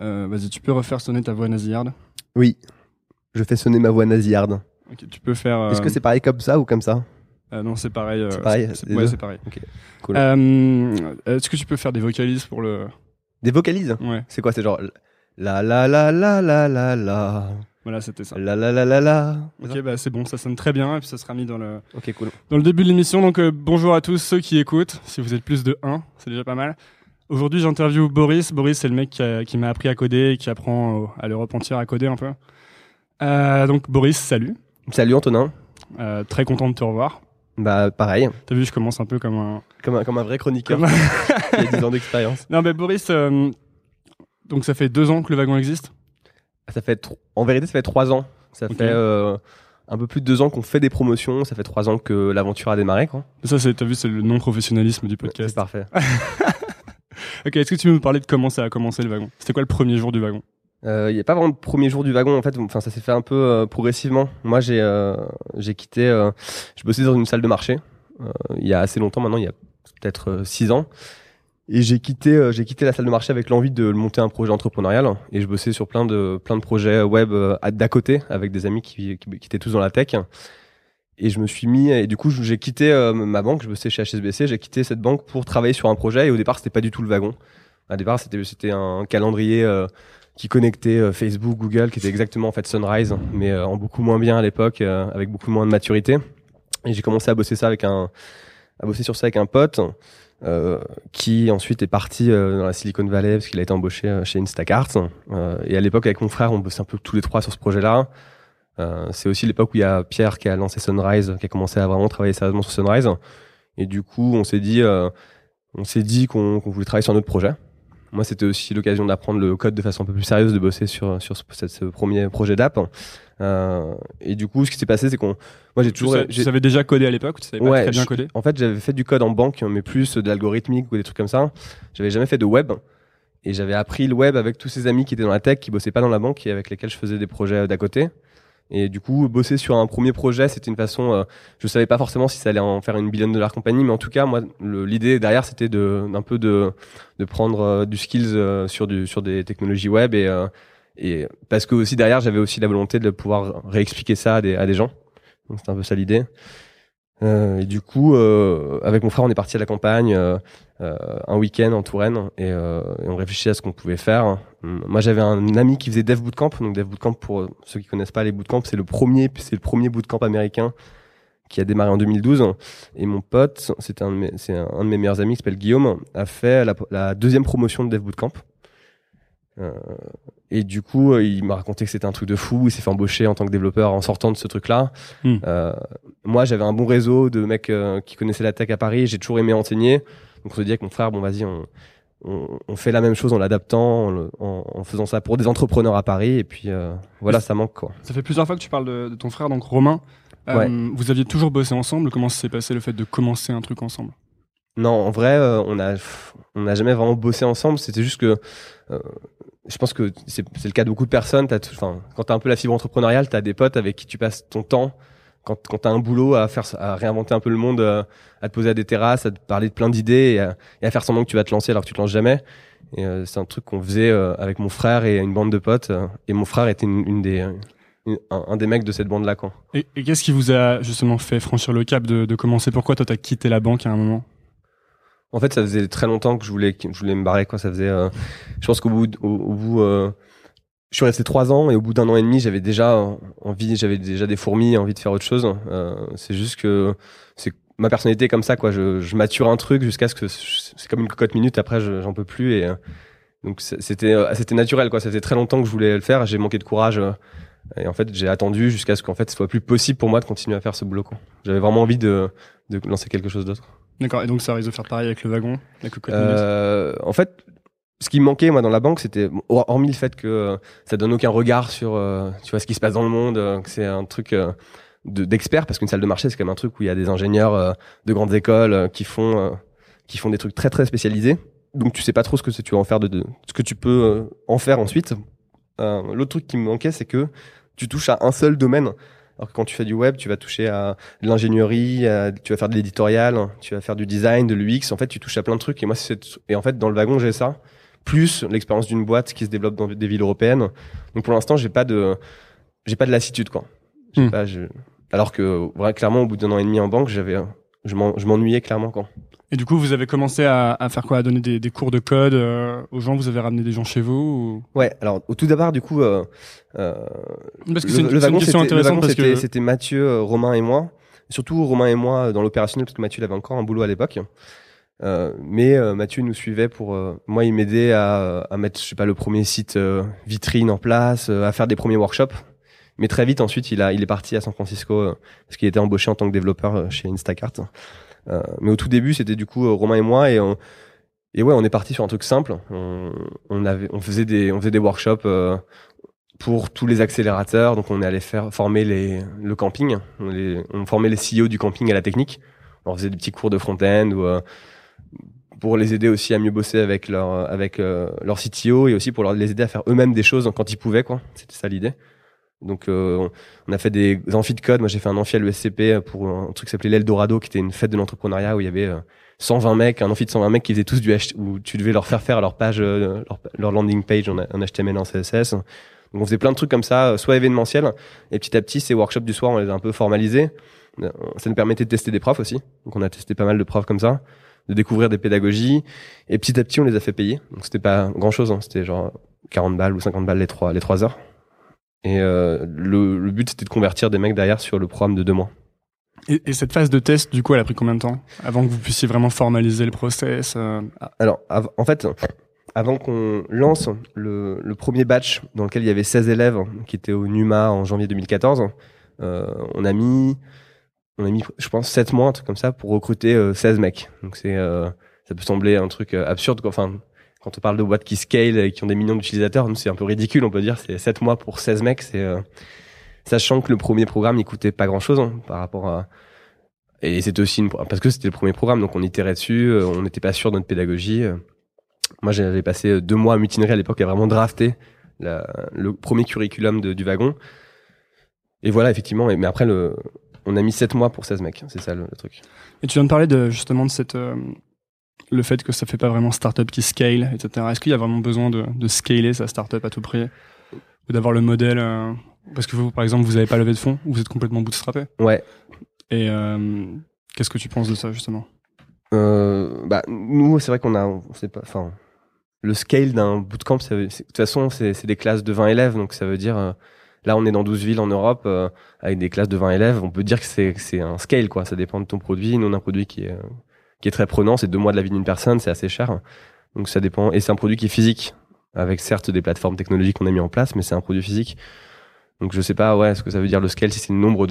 Euh, Vas-y, tu peux refaire sonner ta voix nasillarde Oui, je fais sonner ma voix nasillarde. Ok, tu peux faire. euh, Est-ce que c'est pareil comme ça ou comme ça? Euh, non, c'est pareil. euh, C'est pareil, c'est- les Ouais, deux c'est pareil. Ok, cool. Euh, Est-ce que tu peux faire des vocalises pour le. Des vocalises? Ouais, C'est quoi C'est genre la la la la la la la voilà, c'était ça. la la la la la. Ok, bah c'est bon, ça sonne très bien et puis ça sera mis dans le, Ok, cool. dans le début de l'émission. Donc euh, bonjour à tous ceux qui écoutent. Si vous êtes plus de 1, c'est déjà pas mal. Aujourd'hui, j'interviewe Boris. Boris, c'est le mec qui, m'a appris à coder et qui apprend à l'Europe entière à coder un peu. Euh, donc Boris, salut. Salut Antonin. Euh, très content de te revoir. Bah pareil, T'as vu, je commence un peu comme un. comme un, comme un vrai chroniqueur Comme... qui a 10 ans d'expérience. non, mais Boris, euh, donc ça fait deux ans que le wagon existe? Ça fait en vérité ça fait trois ans. Ça fait un peu plus de deux ans qu'on fait des promotions. Ça fait trois ans que l'aventure a démarré. Quoi. Ça, c'est, t'as vu, c'est le non-professionnalisme du C'est podcast. parfait. Ok, est-ce que tu veux nous parler de comment ça a commencé le wagon? C'était quoi le premier jour du wagon? Euh, Il n'y a pas vraiment de premier jour du wagon en fait. Enfin, ça s'est fait un peu euh, progressivement. Moi, j'ai euh, j'ai quitté. euh, je bossais dans une salle de marché il y a assez longtemps maintenant. Il y a peut-être euh, six ans. Et j'ai quitté, j'ai quitté la salle de marché avec l'envie de monter un projet entrepreneurial. Et je bossais sur plein de plein de projets web d'à côté avec des amis qui, qui étaient tous dans la tech. Et je me suis mis et du coup j'ai quitté euh, ma banque. Je bossais chez HSBC. J'ai quitté cette banque pour travailler sur un projet. Et au départ c'était pas du tout le wagon. Au départ c'était c'était un calendrier. euh, qui connectait euh, Facebook, Google, qui était exactement en fait Sunrise, mais en beaucoup moins bien à l'époque, avec beaucoup moins de maturité. Et j'ai commencé à bosser ça avec un, à bosser sur ça avec un pote, qui ensuite est parti dans la Silicon Valley parce qu'il a été embauché chez Instacart. Et à l'époque avec mon frère, on bossait un peu tous les trois sur ce projet-là. Euh, c'est aussi l'époque où il y a Pierre qui a lancé Sunrise, qui a commencé à vraiment travailler sérieusement sur Sunrise. Et du coup, on s'est dit, euh, on s'est dit qu'on voulait travailler sur un autre projet. Moi, c'était aussi l'occasion d'apprendre le code de façon un peu plus sérieuse, de bosser sur sur ce, premier projet d'app. Euh, et du coup, ce qui s'est passé, c'est qu'on, moi, j'ai toujours, tu savais déjà coder à l'époque tu savais pas Ouais, très bien je- coder? en fait, j'avais fait du code en banque, mais plus de l'algorithmique ou des trucs comme ça. J'avais jamais fait de web. Et j'avais appris le web avec tous ces amis qui étaient dans la tech, qui bossaient pas dans la banque et avec lesquels je faisais des projets d'à côté. Et du coup, bosser sur un premier projet, c'était une façon. euh, je savais pas forcément si ça allait en faire une billion dollar compagnie, mais en tout cas, moi, l'idée derrière, c'était de d'un peu de de prendre euh, du skills euh, sur du sur des technologies web et euh, et parce que aussi derrière, j'avais aussi la volonté de pouvoir réexpliquer ça à des à des gens. Donc c'était un peu ça l'idée. Euh, et du coup, euh, avec mon frère, on est parti à la campagne euh, un week-end en Touraine et, on réfléchissait à ce qu'on pouvait faire. Hum, Moi, j'avais un ami qui faisait Dev Bootcamp. Donc, Dev Bootcamp, pour ceux qui connaissent pas les bootcamps, c'est le premier, c'est le premier bootcamp américain qui a démarré en 2012. Et mon pote, c'est un, un de mes meilleurs amis qui s'appelle Guillaume, a fait la, la deuxième promotion de Dev Bootcamp. Euh, et du coup, euh, il m'a raconté que c'était un truc de fou. Il s'est fait embaucher en tant que développeur en sortant de ce truc-là. Hmm. Euh, moi, j'avais un bon réseau de mecs euh, qui connaissaient la tech à Paris. J'ai toujours aimé enseigner. Donc, on se dit avec mon frère, bon, vas-y, on, on, on fait la même chose en l'adaptant, en, le- en, en faisant ça pour des entrepreneurs à Paris. Et puis, euh, voilà, ça manque, quoi. Ça fait plusieurs fois que tu parles de, de ton frère, donc Romain. Ouais. Vous aviez toujours bossé ensemble. Comment s'est passé le fait de commencer un truc ensemble? Non, en vrai, on a on n'a jamais vraiment bossé ensemble. C'était juste que euh, je pense que c'est le cas de beaucoup de personnes. Quand t'as un peu la fibre entrepreneuriale, t'as des potes avec qui tu passes ton temps. Quand, quand t'as un boulot à faire, à réinventer un peu le monde, euh, à te poser à des terrasses, à te parler de plein d'idées et, à- faire semblant que tu vas te lancer alors que tu te lances jamais. Euh, c'est un truc qu'on faisait euh, avec mon frère et une bande de potes. et mon frère était une, un, des mecs de cette bande-là. Et, et qu'est-ce qui vous a justement fait franchir le cap de, de commencer? Pourquoi toi, t'as quitté la banque à un moment? En fait, ça faisait très longtemps que je voulais, que je voulais me barrer. Quoi. Ça faisait, euh, je pense qu'au bout, au, bout, euh, je suis resté trois ans et au bout d'un an et demi, j'avais déjà envie, j'avais déjà des fourmis, envie de faire autre chose. Euh, c'est juste que c'est ma personnalité comme ça, quoi. Je, je mature un truc jusqu'à ce que c'est comme une cocotte minute. Après, je- j'en peux plus et euh, donc c'était, euh, c'était naturel, quoi. Ça faisait très longtemps que je voulais le faire. J'ai manqué de courage. euh, et en fait, j'ai attendu jusqu'à ce qu'en fait, ce soit plus possible pour moi de continuer à faire ce boulot. J'avais vraiment envie de, de lancer quelque chose d'autre. D'accord, et donc ça risque de faire pareil avec le wagon, Euh, en fait, ce qui me manquait moi dans la banque, c'était hor- hormis le fait que euh, ça donne aucun regard sur euh, tu vois ce qui se passe dans le monde, que c'est un truc de- d'expert parce qu'une salle de marché c'est quand même un truc où il y a des ingénieurs de grandes écoles qui font qui font des trucs très très spécialisés. Donc tu sais pas trop ce que tu vas en faire de, ce que tu peux en faire ensuite. L'autre truc qui me manquait, c'est que tu touches à un seul domaine. Alors que quand tu fais du web, tu vas toucher à de l'ingénierie, à- tu vas faire de l'éditorial, tu vas faire du design, de l'UX. En fait, tu touches à plein de trucs. Et moi, c'est et en fait dans le wagon j'ai ça, plus l'expérience d'une boîte qui se développe dans des villes européennes. Donc pour l'instant, j'ai pas de j'ai pas de lassitude quoi. Hmm. pas, je- Alors que vrai, clairement, au bout d'un an et demi en banque, j'avais je m'en- je m'ennuyais clairement quoi. Et du coup, vous avez commencé à, à faire quoi? À donner des, des cours de code euh, aux gens? Vous avez ramené des gens chez vous Ouais. Alors au tout d'abord, du coup. Euh, euh, ou... Parce que le, c'est une, le wagon, question c'était- que c'était Mathieu, Romain et moi. Surtout Romain et moi euh, dans l'opérationnel parce que Mathieu il avait encore un boulot à l'époque. Euh, mais euh, Mathieu nous suivait pour euh, moi il m'aidait à, à mettre je sais pas le premier site euh, vitrine en place, euh, à faire des premiers workshops. Mais très vite ensuite il a il est parti à San Francisco parce qu'il était embauché en tant que développeur chez Instacart. Euh, mais au tout début c'était du coup euh, Romain et moi et on, ouais on est parti sur un truc simple. On, faisait des on faisait des workshops euh, pour tous les accélérateurs. Donc, on est allé faire former les, le camping. On, formait les CEO du camping à la technique. On faisait des petits cours de front-end ou pour les aider aussi à mieux bosser avec leur avec euh, leur CTO et aussi pour les aider à faire eux-mêmes des choses quand ils pouvaient quoi. C'était ça l'idée. Donc euh, on- a fait des amphis de code. Moi j'ai fait un amphi à l'ESCP pour un truc qui s'appelait l'Eldorado, qui était une fête de l'entrepreneuriat où il y avait euh, 120 mecs, un amphi de 120 mecs qui faisaient tous du H où tu devais leur faire faire leur page, euh, leur, landing page en, HTML en CSS. Donc on faisait plein de trucs comme ça, euh, soit événementiels, et petit à petit ces workshops du soir on les a un peu formalisés. Euh, Ça nous permettait de tester des profs aussi. Donc on a testé pas mal de profs comme ça, de découvrir des pédagogies, et petit à petit on les a fait payer. Donc c'était pas grand chose, hein. c'était genre 40 balles ou 50 balles les trois les trois heures. Et euh, le, le but c'était de convertir des mecs derrière sur le programme de deux mois. Et, et cette phase de test, du coup, elle a pris combien de temps avant que vous puissiez vraiment formaliser le process euh, ah, Alors, en fait, avant qu'on lance le, le premier batch dans lequel il y avait 16 élèves qui étaient au NUMA en janvier 2014, euh, on a mis, on a mis, je pense, 7 mois, un truc comme ça, pour recruter euh, 16 mecs. Donc c'est, euh, ça peut sembler un truc absurde, quoi. Enfin, quand on parle de boîtes qui scale et qui ont des millions d'utilisateurs, c'est un peu ridicule, on peut dire. C'est 7 mois pour 16 mecs, euh, sachant que le premier programme il coûtait pas grand chose par rapport à, et c'était aussi une, parce que c'était le premier programme, donc on itérait dessus, euh, on n'était pas sûr de notre pédagogie. euh. Moi, j'avais passé deux mois à mutinerie à l'époque à vraiment drafter le premier curriculum de- du wagon. Et voilà, effectivement. Mais après, on a mis sept mois pour 16 mecs. C'est ça le, truc. Et tu viens de parler de, justement de cette, le fait que ça fait pas vraiment startup qui scale, etc. Est-ce qu'il y a vraiment besoin de, de scaler sa startup à tout prix Ou d'avoir le modèle euh, Parce que vous, par exemple, vous n'avez pas levé de fonds, vous êtes complètement bootstrappé. Ouais. Et euh, qu'est-ce que tu penses de ça, justement? Euh, bah, nous, c'est vrai qu'on a, on sait pas, enfin, le scale d'un bootcamp, ça veut- c'est- de toute façon, c'est des classes de 20 élèves, donc ça veut dire, là, on est dans 12 villes en Europe, euh, avec des classes de 20 élèves, on peut dire que c'est un scale, quoi. Ça dépend de ton produit. Nous, on a un produit qui est, qui est très prenant, c'est deux mois de la vie d'une personne, c'est assez cher. Donc ça dépend, et c'est un produit qui est physique, avec certes des plateformes technologiques qu'on a mis en place, mais c'est un produit physique. Donc je sais pas, ouais, ce que ça veut dire le scale, si c'est le nombre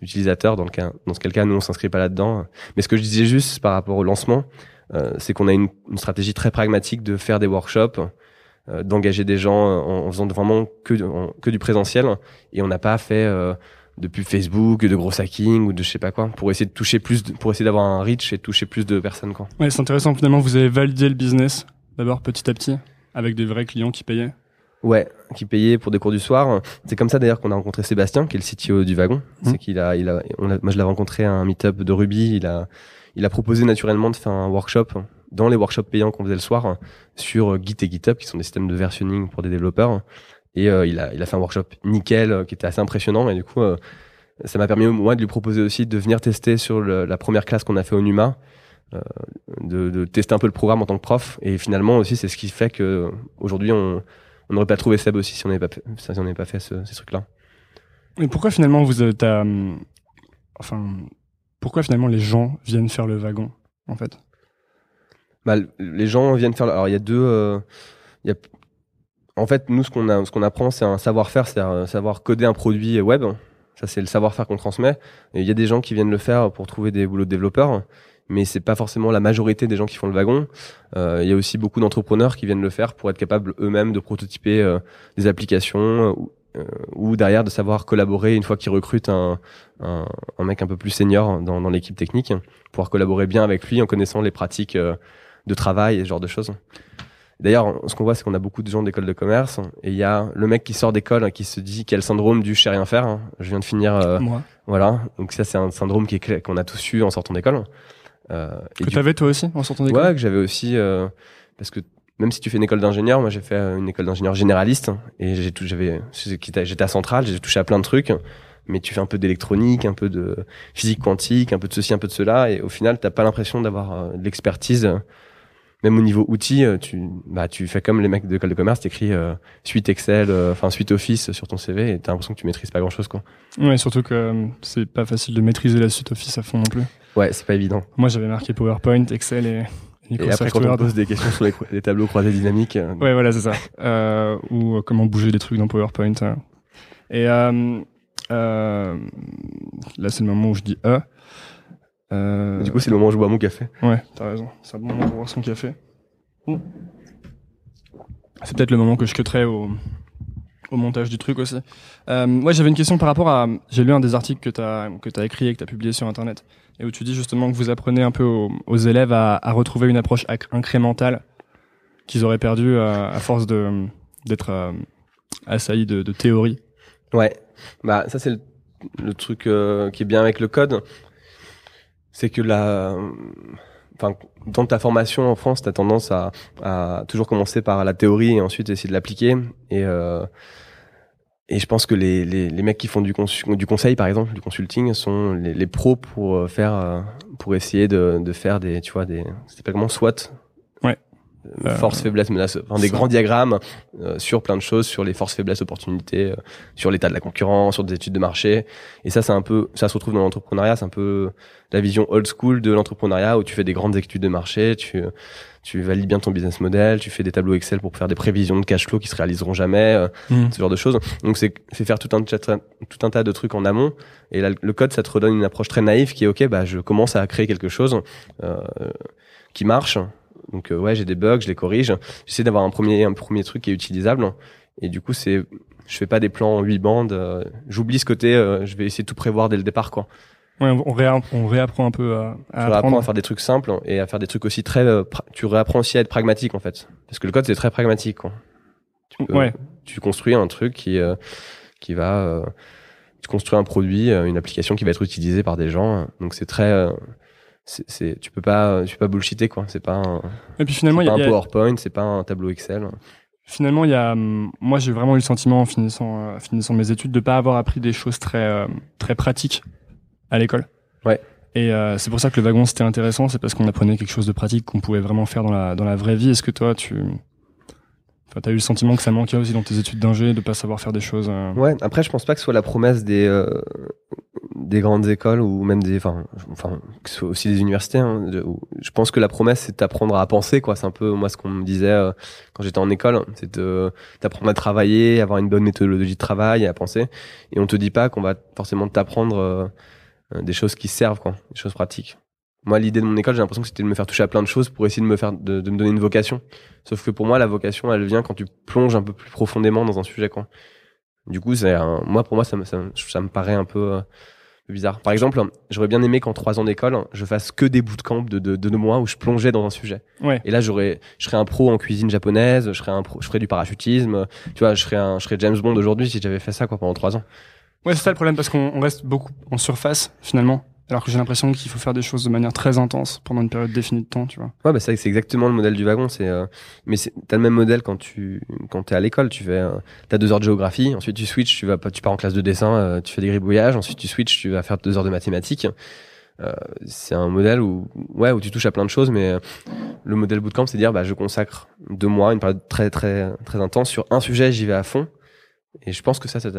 d'utilisateurs, dans le cas, dans ce cas, nous, on s'inscrit pas là-dedans. Mais ce que je disais juste par rapport au lancement, euh, c'est qu'on a une, stratégie très pragmatique de faire des workshops, euh, d'engager des gens en, en faisant vraiment que, du- présentiel, et on n'a pas fait euh, de pub Facebook, de gros hacking ou de je sais pas quoi, pour essayer de toucher plus, de- pour essayer d'avoir un reach et de toucher plus de personnes quoi. Ouais, c'est intéressant. Finalement, vous avez validé le business d'abord petit à petit avec des vrais clients qui payaient. Ouais, qui payait pour des cours du soir. C'est comme ça d'ailleurs qu'on a rencontré Sébastien, qui est le CTO du wagon. Mhm. C'est qu'il a, il a, on a- moi je l'ai rencontré à un meet-up de Ruby. Il a, il a proposé naturellement de faire un workshop dans les workshops payants qu'on faisait le soir sur Git et GitHub, qui sont des systèmes de versionning pour des développeurs. Et euh, il a, il a fait un workshop nickel, euh, qui était assez impressionnant. Et du coup, euh, ça m'a permis moi de lui proposer aussi de venir tester sur le- la première classe qu'on a fait au Numa. de, de tester un peu le programme en tant que prof et finalement aussi c'est ce qui fait que aujourd'hui on, n'aurait pas trouvé Seb aussi si on n'avait pas fait, si on n'avait pas fait ce- ces trucs-là. Mais pourquoi finalement vous êtes à, hum, enfin, pourquoi finalement les gens viennent faire le wagon en fait? Bah, les gens viennent faire. Alors il y a deux. il y a... En fait, nous ce qu'on a, ce qu'on apprend, c'est un savoir-faire, c'est à savoir coder un produit web. Ça c'est le savoir-faire qu'on transmet. Et il y a des gens qui viennent le faire pour trouver des boulots de développeurs, mais c'est pas forcément la majorité des gens qui font le wagon. Euh, il y a aussi beaucoup d'entrepreneurs qui viennent le faire pour être capables eux-mêmes de prototyper euh, des applications. euh, ou- euh, ou derrière de savoir collaborer une fois qu'ils recrutent un, un, un mec un peu plus senior dans, dans l'équipe technique, pouvoir collaborer bien avec lui en connaissant les pratiques euh, de travail et ce genre de choses. D'ailleurs, ce qu'on voit, c'est qu'on a beaucoup de gens d'école de commerce et il y a le mec qui sort d'école hein, qui se dit qu'il a le syndrome du je sais rien faire. hein. Je viens de finir, euh, Moi. voilà. Donc ça, c'est un syndrome qui est qu'on a tous eu en sortant d'école. Euh, et Que du t'avais toi aussi en sortant d'école? Ouais, que j'avais aussi euh, parce que même si tu fais une école d'ingénieur, moi j'ai fait euh, une école d'ingénieur généraliste et j'ai tout, j'avais, j'étais à Centrale, j'ai touché à plein de trucs, mais tu fais un peu d'électronique, un peu de physique quantique, un peu de ceci, un peu de cela, et au final t'as pas l'impression d'avoir euh, de l'expertise. Même au niveau outils, euh, tu, bah, tu fais comme les mecs de l'école de commerce, t'écris euh, suite Excel, euh, enfin suite Office sur ton CV, et t'as l'impression que tu maîtrises pas grand chose, quoi. Ouais, surtout que hum, c'est pas facile de maîtriser la suite Office à fond non plus. Ouais, c'est pas évident. Moi, j'avais marqué PowerPoint, Excel et, Et après, quand on Word. pose des questions sur les, les tableaux croisés dynamiques, euh, Ouais, voilà, c'est ça. Euh, ou euh, comment bouger des trucs dans PowerPoint. euh. Et euh, euh, là, c'est le moment où je dis E. Euh, du coup, c'est le moment où je bois mon café. Ouais, t'as raison. C'est un bon moment pour boire son café. C'est peut-être le moment que je cutterai au, au montage du truc aussi. Euh, ouais, j'avais une question par rapport à. J'ai lu un des articles que t'as que t'as écrit et que t'as publié sur internet, et où tu dis justement que vous apprenez un peu aux, aux élèves à, à retrouver une approche incrémentale qu'ils auraient perdu euh, à force de d'être assaillis de, de théorie. Ouais, bah ça c'est le, le truc euh, qui est bien avec le code, c'est que la, enfin dans ta formation en France, t'as tendance à, à toujours commencer par la théorie et ensuite essayer de l'appliquer. Et euh, et je pense que les, les, les mecs qui font du conseil par exemple, du consulting, sont les, les pros pour euh, faire, euh, pour essayer de, de faire des, tu vois, des, c'était pas comment SWOT. Euh, Force, faiblesse, menace, enfin, des ça. grands diagrammes euh, sur plein de choses, sur les forces, faiblesses, opportunités, euh, sur l'état de la concurrence, sur des études de marché. Et ça, c'est un peu, ça se retrouve dans l'entrepreneuriat, c'est un peu la vision old school de l'entrepreneuriat où tu fais des grandes études de marché, tu, tu valides bien ton business model, tu fais des tableaux Excel pour faire des prévisions de cash flow qui se réaliseront jamais, euh, Mhm. ce genre de choses. Donc c'est, faire tout un, tout un tas de trucs en amont. Et là, le code, ça te redonne une approche très naïve qui est ok, bah je commence à créer quelque chose euh, qui marche. Donc euh, ouais, j'ai des bugs, je les corrige. J'essaie d'avoir un premier, un premier truc qui est utilisable. Et du coup, c'est, je fais pas des plans en 8 bandes. euh, j'oublie ce côté. euh, je vais essayer de tout prévoir dès le départ, quoi. Ouais, on, réa- on réapprend un peu à, à apprendre. à faire des trucs simples et à faire des trucs aussi très. tu réapprends aussi à être pragmatique en fait, parce que le code c'est très pragmatique. Quoi. Tu, peux- Ouais. tu construis un truc qui euh, qui va. euh, tu construis un produit, une application qui va être utilisée par des gens. Donc c'est très. euh, c'est, tu peux pas, tu peux pas bullshiter quoi. C'est pas un, Et puis finalement, il y a- un PowerPoint, c'est pas un tableau Excel. Finalement, il y a, hum, moi, j'ai vraiment eu le sentiment en finissant, euh, finissant mes études de pas avoir appris des choses très, euh, très pratiques à l'école. Ouais. Et euh, c'est pour ça que le wagon c'était intéressant, c'est parce qu'on apprenait quelque chose de pratique qu'on pouvait vraiment faire dans la, dans la vraie vie. Est-ce que toi, tu, enfin, t'as eu le sentiment que ça manquait aussi dans tes études d'ingé de pas savoir faire des choses. euh, Ouais. Après, je pense pas que ce soit la promesse des euh, des grandes écoles ou même des, enfin, enfin, aussi des universités. hein, de- je pense que la promesse, c'est d'apprendre à penser, quoi. C'est un peu moi ce qu'on me disait euh, quand j'étais en école, c'est d'apprendre à travailler, avoir une bonne méthodologie de travail à penser. Et on te dit pas qu'on va forcément t'apprendre euh, euh, des choses qui servent, quoi, des choses pratiques. Moi, l'idée de mon école, j'ai l'impression que c'était de me faire toucher à plein de choses pour essayer de me faire, de, me donner une vocation. Sauf que pour moi, la vocation, elle vient quand tu plonges un peu plus profondément dans un sujet, quoi. Du coup, c'est moi pour moi ça me, ça, ça me paraît un peu euh, bizarre. Par exemple, j'aurais bien aimé qu'en trois ans d'école, je fasse que des bootcamps de, de, de deux mois où je plongeais dans un sujet. Ouais. Et là, j'aurais, je serais un pro en cuisine japonaise, je serais un pro, je ferais du parachutisme. Tu vois, je serais un, je serais James Bond aujourd'hui si j'avais fait ça quoi pendant trois ans. Ouais, c'est ça le problème parce qu'on on reste beaucoup en surface finalement. Alors que j'ai l'impression qu'il faut faire des choses de manière très intense pendant une période définie de temps, tu vois. Ouais, bah c'est c'est exactement le modèle du wagon. C'est, euh, mais t'as le même modèle quand tu, quand t'es à l'école. Tu fais, euh, t'as deux heures de géographie, ensuite tu switches, tu vas, tu pars en classe de dessin, euh, tu fais des gribouillages, ensuite tu switches, tu vas faire deux heures de mathématiques. Euh, c'est un modèle où, ouais, où tu touches à plein de choses, mais le modèle bootcamp, c'est dire, bah, je consacre deux mois, une période très, très, très intense sur un sujet, j'y vais à fond. Et je pense que ça, ça, te,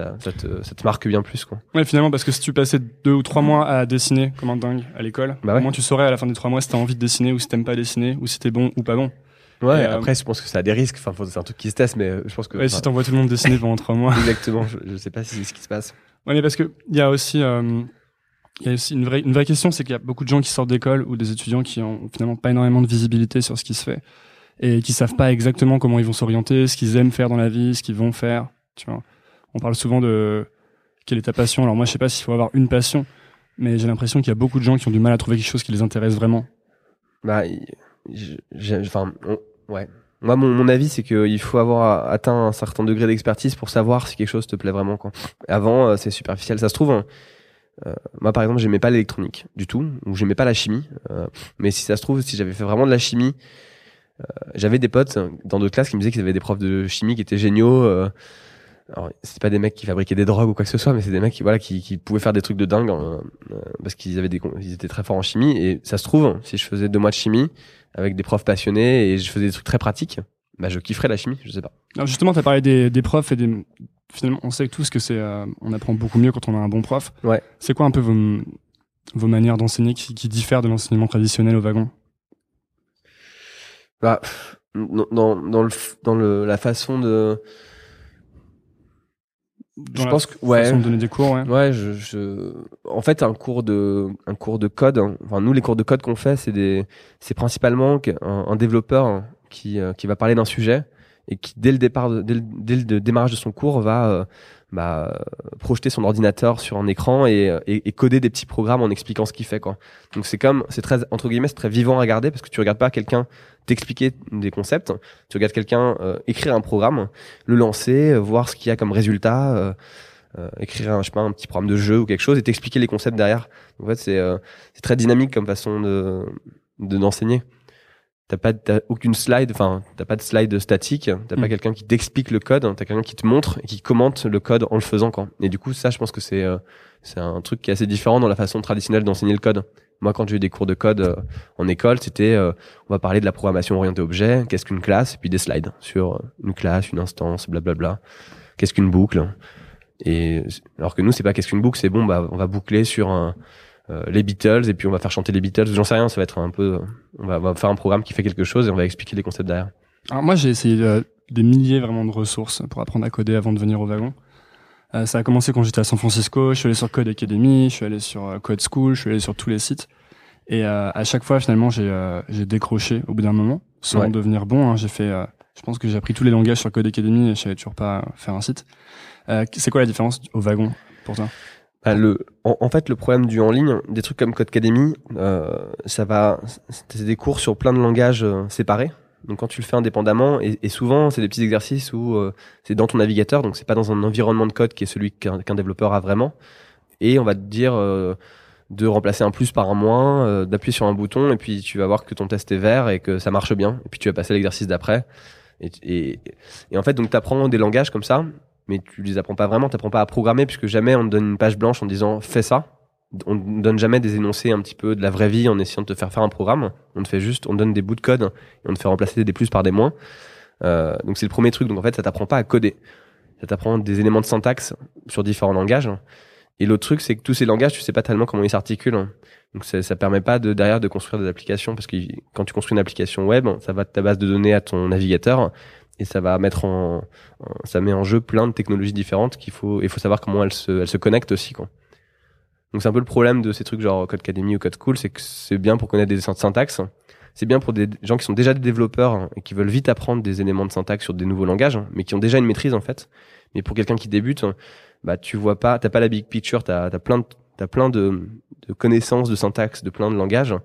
ça te marque bien plus, quoi. Ouais, finalement, parce que si tu passais deux ou trois mois à dessiner comme un dingue à l'école, Bah ouais. au moins tu saurais à la fin des trois mois si t'as envie de dessiner ou si t'aimes pas dessiner ou si t'es bon ou pas bon. Ouais, Et, euh, après, je pense que ça a des risques. Enfin, c'est un truc qui se teste, mais euh, je pense que. Ouais, si t'envoies tout le monde dessiner pendant trois mois. Exactement, je, je sais pas si c'est ce qui se passe. Ouais, mais parce que il y a aussi, euh, il y a aussi une vraie, une vraie question, c'est qu'il y a beaucoup de gens qui sortent d'école ou des étudiants qui ont finalement pas énormément de visibilité sur ce qui se fait et qui savent pas exactement comment ils vont s'orienter, ce qu'ils aiment faire dans la vie, ce qu'ils vont faire. Tu vois, on parle souvent de quelle est ta passion. Alors moi, je sais pas s'il faut avoir une passion, mais j'ai l'impression qu'il y a beaucoup de gens qui ont du mal à trouver quelque chose qui les intéresse vraiment. Bah, enfin, ouais. Moi, mon, mon avis, c'est qu'il faut avoir atteint un certain degré d'expertise pour savoir si quelque chose te plaît vraiment. Avant, euh, c'est superficiel. Ça se trouve, hein, euh, moi, par exemple, j'aimais pas l'électronique du tout, ou j'aimais pas la chimie. euh, mais si ça se trouve, si j'avais fait vraiment de la chimie, j'avais des potes dans d'autres classes qui me disaient qu'ils avaient des profs de chimie qui étaient géniaux. Alors, c'est pas des mecs qui fabriquaient des drogues ou quoi que ce soit, mais c'est des mecs qui, voilà, qui, qui pouvaient faire des trucs de dingue euh, euh, parce qu'ils avaient des, ils étaient très forts en chimie. Et ça se trouve, si je faisais deux mois de chimie avec des profs passionnés et je faisais des trucs très pratiques, bah, je kifferais la chimie, je sais pas. Alors justement, tu as parlé des, des profs et des. Finalement, on sait tous que c'est, euh, on apprend beaucoup mieux quand on a un bon prof. Ouais. C'est quoi un peu vos, vos manières d'enseigner qui, qui diffèrent de l'enseignement traditionnel au wagon? Bah, dans, dans, le, dans le, la façon de, je pense que, ouais. façon de donner des cours, ouais. Ouais, je, je, en fait, un cours de, un cours de code. hein, Enfin, nous, les cours de code qu'on fait, c'est des, c'est principalement un, développeur hein, qui, euh, qui va parler d'un sujet et qui, dès le départ, de- dès le, dès le démarrage de son cours, va euh, bah, projeter son ordinateur sur un écran et, et, et coder des petits programmes en expliquant ce qu'il fait, quoi. Donc c'est comme, c'est très entre guillemets, c'est très vivant à regarder parce que tu regardes pas quelqu'un t'expliquer des concepts, tu regardes quelqu'un euh, écrire un programme, le lancer, euh, voir ce qu'il y a comme résultat. euh, euh, écrire un, je sais pas, un petit programme de jeu ou quelque chose et t'expliquer les concepts derrière. En fait, c'est c'est très dynamique comme façon de de d'enseigner. T'as pas t'as aucune slide, enfin t'as pas de slide statique. T'as pas Mm. quelqu'un qui t'explique le code. T'as quelqu'un qui te montre et qui commente le code en le faisant quoi. Et du coup, ça, je pense que c'est euh, c'est un truc qui est assez différent dans la façon traditionnelle d'enseigner le code. Moi, quand j'ai eu des cours de code euh, en école, c'était euh, on va parler de la programmation orientée objet, qu'est-ce qu'une classe, et puis des slides sur euh, une classe, une instance, blablabla. Qu'est-ce qu'une boucle? Et alors que nous, c'est pas qu'est-ce qu'une boucle, c'est bon, bah on va boucler sur un, les Beatles et puis on va faire chanter les Beatles. J'en sais rien, ça va être un peu, euh, on va, on va faire un programme qui fait quelque chose et on va expliquer les concepts derrière. Alors moi, j'ai essayé euh, des milliers vraiment de ressources pour apprendre à coder avant de venir au wagon. Euh, ça a commencé quand j'étais à San Francisco. Je suis allé sur Code Academy, je suis allé sur euh, Code School, je suis allé sur tous les sites. Et euh, à chaque fois, finalement, j'ai euh, j'ai décroché au bout d'un moment, sans Ouais. devenir bon. hein. J'ai fait, euh, je pense que j'ai appris tous les langages sur Code Academy et je savais toujours pas faire un site. Euh, c'est quoi la différence au wagon pour toi? Le, en, fait, le problème du en ligne, des trucs comme Codecademy, euh, ça va, c'est des cours sur plein de langages euh, séparés. Donc quand tu le fais indépendamment, et, souvent c'est des petits exercices où euh, c'est dans ton navigateur, donc c'est pas dans un environnement de code qui est celui qu'un développeur a vraiment. Et on va te dire euh, de remplacer un plus par un moins, d'appuyer sur un bouton, et puis tu vas voir que ton test est vert et que ça marche bien. Et puis tu vas passer à l'exercice d'après. Et, et, et en fait, donc tu apprends des langages comme ça, mais tu les apprends pas vraiment, tu apprends pas à programmer, puisque jamais on te donne une page blanche en disant fais ça. On ne donne jamais des énoncés un petit peu de la vraie vie en essayant de te faire faire un programme. On te fait juste, on donne des bouts de code et on te fait remplacer des plus par des moins. Euh, donc c'est le premier truc. Donc en fait, ça t'apprend pas à coder. Ça t'apprend des éléments de syntaxe sur différents langages. Et l'autre truc, c'est que tous ces langages, tu sais pas tellement comment ils s'articulent. Donc ça, ça permet pas de derrière de construire des applications parce que quand tu construis une application web, ça va de ta base de données à ton navigateur et ça va mettre en, ça met en jeu plein de technologies différentes qu'il faut il faut savoir comment elles se elles se connectent aussi quoi. Donc c'est un peu le problème de ces trucs genre Code Academy ou Code Cool, c'est que c'est bien pour connaître des syn- syntaxes, c'est bien pour des gens qui sont déjà des développeurs et qui veulent vite apprendre des éléments de syntaxe sur des nouveaux langages, mais qui ont déjà une maîtrise en fait. Mais pour quelqu'un qui débute, bah tu vois pas, t'as pas la big picture, t'as as plein de, t'as plein de, de connaissances, de syntaxe, de plein de langages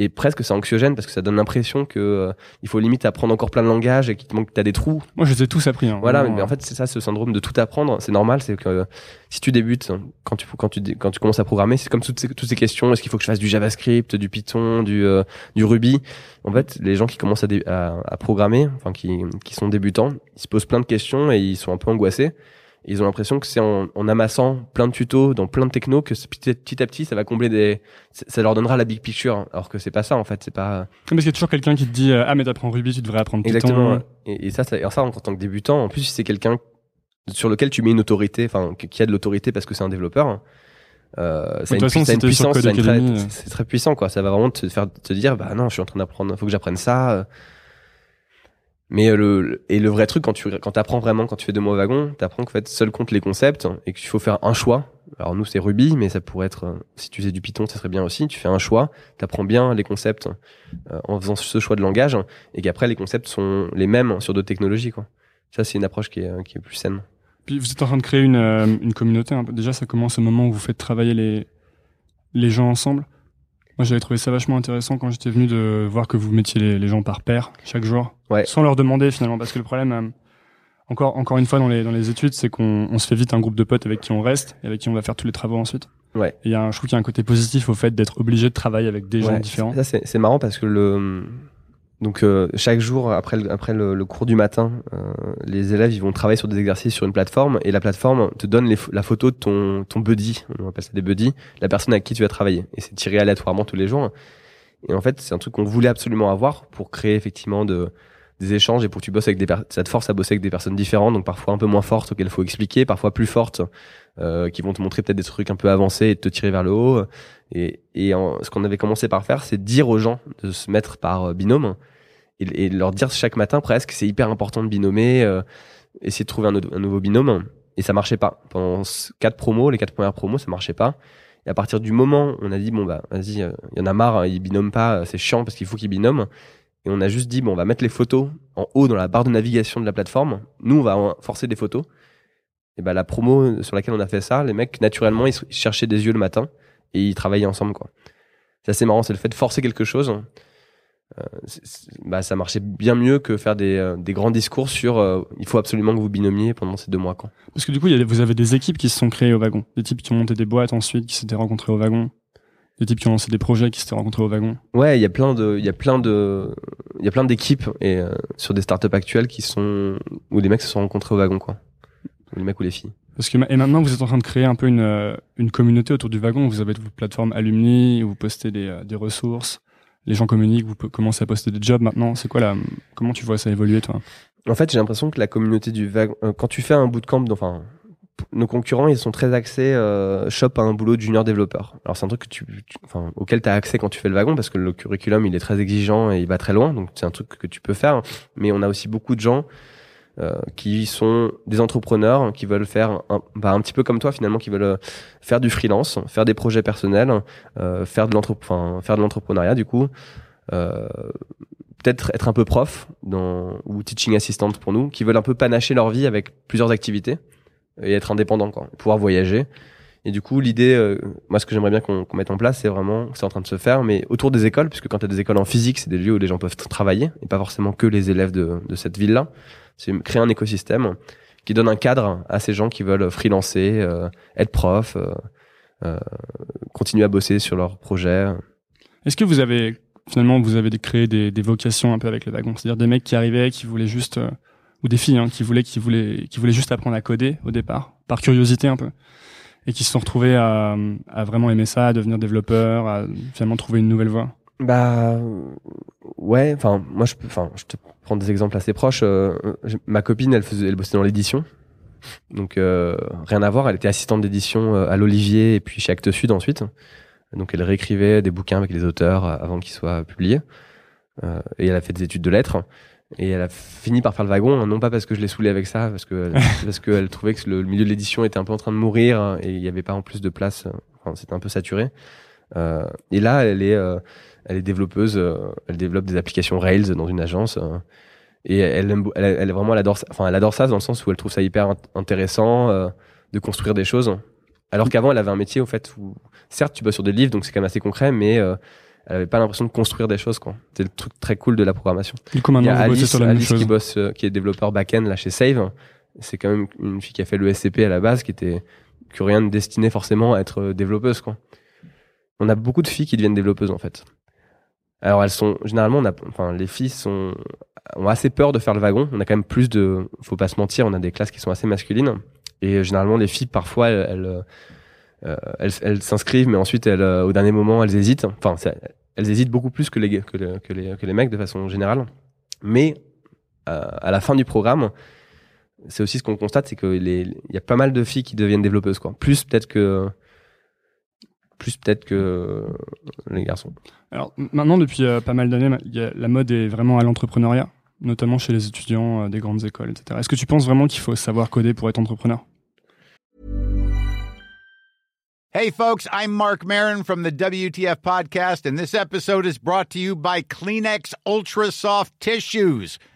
et presque c'est anxiogène parce que ça donne l'impression que euh, il faut limite apprendre encore plein de langages et qu'il te manque t'as des trous. Moi, je les ai tous appris. Hein, voilà, vraiment, mais, en fait c'est ça ce syndrome de tout apprendre. C'est normal, c'est que euh, si tu débutes quand tu quand tu quand tu commences à programmer, c'est comme toutes ces, toutes ces questions. Est-ce qu'il faut que je fasse du JavaScript, du Python, du euh, du Ruby? En fait, les gens qui commencent à, à, à programmer, enfin qui qui sont débutants, ils se posent plein de questions et ils sont un peu angoissés ils ont l'impression que c'est en, en, amassant plein de tutos dans plein de technos que petit, à petit ça va combler des ça leur donnera la big picture. Alors que c'est pas ça en fait. C'est pas parce qu'il y a toujours quelqu'un qui te dit ah mais t'apprends Ruby tu devrais apprendre Python exactement et, et ça, ça, ça en tant que débutant en plus si c'est quelqu'un sur lequel tu mets une autorité enfin qui a de l'autorité parce que c'est un développeur euh, ça, une, ça une puissance c'est très, puissant quoi. Ça va vraiment te faire te dire bah non je suis en train d'apprendre faut que j'apprenne ça mais euh, le, et le vrai truc, quand tu quand apprends vraiment, quand tu fais deux mois wagon, tu apprends qu'en fait, seul compte les concepts et qu'il faut faire un choix. Alors nous, c'est Ruby, mais ça pourrait être, euh, si tu faisais du Python, ça serait bien aussi. Tu fais un choix, tu apprends bien les concepts euh, en faisant ce choix de langage et qu'après, les concepts sont les mêmes sur d'autres technologies. Quoi. Ça, c'est une approche qui est, qui est plus saine. Puis vous êtes en train de créer une, une communauté. Déjà, ça commence au moment où vous faites travailler les, les gens ensemble. Moi, j'avais trouvé ça vachement intéressant quand j'étais venu de voir que vous mettiez les, les gens par paire chaque jour, ouais. sans leur demander finalement, parce que le problème, euh, encore encore une fois dans les dans les études, c'est qu'on on se fait vite un groupe de potes avec qui on reste et avec qui on va faire tous les travaux ensuite. Ouais. Et y a un, je trouve qu'il y a un côté positif au fait d'être obligé de travailler avec des gens différents. Ça c'est marrant parce que le donc euh, chaque jour après le, après le, le cours du matin, euh, les élèves ils vont travailler sur des exercices sur une plateforme et la plateforme te donne les, la photo de ton ton buddy, on appelle ça des buddies, la personne avec qui tu vas travailler et c'est tiré aléatoirement tous les jours. Et en fait c'est un truc qu'on voulait absolument avoir pour créer effectivement de des échanges et pour que tu bosses avec des ça te force à bosser avec des personnes différentes donc parfois un peu moins fortes auxquelles il faut expliquer, parfois plus fortes euh, qui vont te montrer peut-être des trucs un peu avancés et te tirer vers le haut. Et, ce qu'on avait commencé par faire, c'est dire aux gens de se mettre par binôme et, leur dire chaque matin presque c'est hyper important de binomer, euh, essayer de trouver un, nouveau binôme. Et ça marchait pas. Pendant quatre promos, les quatre premières promos, ça marchait pas. Et à partir du moment, on a dit bon bah vas-y, il euh, y en a marre, hein, ils binôment pas, c'est chiant parce qu'il faut qu'ils binôment. Et on a juste dit bon, on va mettre les photos en haut dans la barre de navigation de la plateforme. Nous, on va forcer des photos. Et bah la promo sur laquelle on a fait ça, les mecs naturellement ils cherchaient des yeux le matin et ils travaillaient ensemble quoi. C'est assez marrant, c'est le fait de forcer quelque chose euh, bah, ça marchait bien mieux que faire des, euh, des grands discours sur euh, il faut absolument que vous binomiez pendant ces deux mois. Quoi. Parce que du coup, y a, vous avez des équipes qui se sont créées au wagon, des types qui ont monté des boîtes ensuite, qui s'étaient rencontrés au wagon, des types qui ont lancé des projets, qui s'étaient rencontrés au wagon. Ouais, il y a plein de, il y a plein de, il y a plein d'équipes et sur des startups actuelles qui sont où des mecs se sont rencontrés au wagon quoi, les mecs ou les filles. Parce que et maintenant vous êtes en train de créer un peu une une communauté autour du wagon. Vous avez votre plateforme alumni, où vous postez des des ressources les gens communiquent, vous commencez à poster des jobs maintenant. C'est quoi la, comment tu vois ça évoluer, toi? En fait, j'ai l'impression que la communauté du wagon, euh, quand tu fais un bootcamp, enfin, nos concurrents, ils sont très axés euh, shop à un boulot de junior développeur. Alors c'est un truc que tu, enfin, auquel tu as accès quand tu fais le wagon parce que le curriculum il est très exigeant et il va très loin, donc c'est un truc que tu peux faire. Mais on a aussi beaucoup de gens euh, qui sont des entrepreneurs qui veulent faire un, bah, un petit peu comme toi finalement qui veulent euh, faire du freelance faire des projets personnels euh, faire de enfin, faire de l'entrepreneuriat du coup euh, peut-être être un peu prof dans, ou teaching assistant pour nous qui veulent un peu panacher leur vie avec plusieurs activités et être indépendant quoi pouvoir voyager et du coup, l'idée, euh, moi, ce que j'aimerais bien qu'on mette en place, c'est vraiment, c'est en train de se faire, mais autour des écoles, puisque quand tu as des écoles en physique, c'est des lieux où les gens peuvent travailler, et pas forcément que les élèves de, de cette ville-là. C'est créer un écosystème qui donne un cadre à ces gens qui veulent freelancer, euh, être prof, euh, euh, continuer à bosser sur leurs projets. Est-ce que vous avez finalement vous avez créé des, vocations un peu avec le wagon, c'est-à-dire des mecs qui arrivaient, qui voulaient juste ou des filles hein, qui voulaient qui voulaient qui voulaient juste apprendre à coder au départ, par curiosité un peu, et qui se sont retrouvés à, à vraiment aimer ça, à devenir développeurs, à finalement trouver une nouvelle voie? Bah ouais, enfin moi je peux, enfin je te prendre des exemples assez proches. Euh, ma copine, elle faisait, elle bossait dans l'édition, donc euh, rien à voir. Elle était assistante d'édition euh, à l'Olivier et puis chez Actes Sud ensuite. Donc elle réécrivait des bouquins avec les auteurs avant qu'ils soient publiés. et elle a fait des études de lettres. Et elle a fini par faire le wagon, hein, non pas parce que je l'ai saoulée avec ça, parce que parce qu'elle trouvait que le milieu de l'édition était un peu en train de mourir hein, et il n'y avait pas en plus de place. Enfin, c'était un peu saturé. et là, elle est elle est développeuse, elle développe des applications Rails dans une agence Et elle, aime, elle, elle, vraiment, elle adore. Enfin, elle adore ça dans le sens où elle trouve ça hyper int- intéressant euh, de construire des choses. Alors qu'avant, elle avait un métier, au fait, où, certes, tu bosses sur des livres, donc c'est quand même assez concret, mais euh, elle avait pas l'impression de construire des choses, quoi. C'est le truc très cool de la programmation. Du coup, Il y a Alice, sur la Alice qui bosse, euh, qui est développeur back-end là chez Save. C'est quand même une fille qui a fait le SCP à la base, qui était que rien de destiné forcément à être euh, développeuse, quoi. On a beaucoup de filles qui deviennent développeuses en fait. Alors elles sont généralement, enfin les filles sont ont assez peur de faire le wagon. On a quand même plus de, faut pas se mentir, on a des classes qui sont assez masculines et euh, généralement les filles parfois elles elles, euh, elles s'inscrivent mais ensuite euh, au dernier moment elles hésitent. Enfin elles hésitent beaucoup plus que les que, le- que les que les mecs de façon générale. Mais euh, à la fin du programme, c'est aussi ce qu'on constate, c'est qu'il y a pas mal de filles qui deviennent développeuses. Plus peut-être que plus peut-être que les garçons. Alors maintenant, depuis euh, pas mal d'années, la mode est vraiment à l'entrepreneuriat, notamment chez les étudiants euh, des grandes écoles, etc. Est-ce que tu penses vraiment qu'il faut savoir coder pour être entrepreneur? Hey, folks, I'm Mark Marin from the WTF Podcast, and this episode is brought to you by Kleenex Ultra Soft Tissues,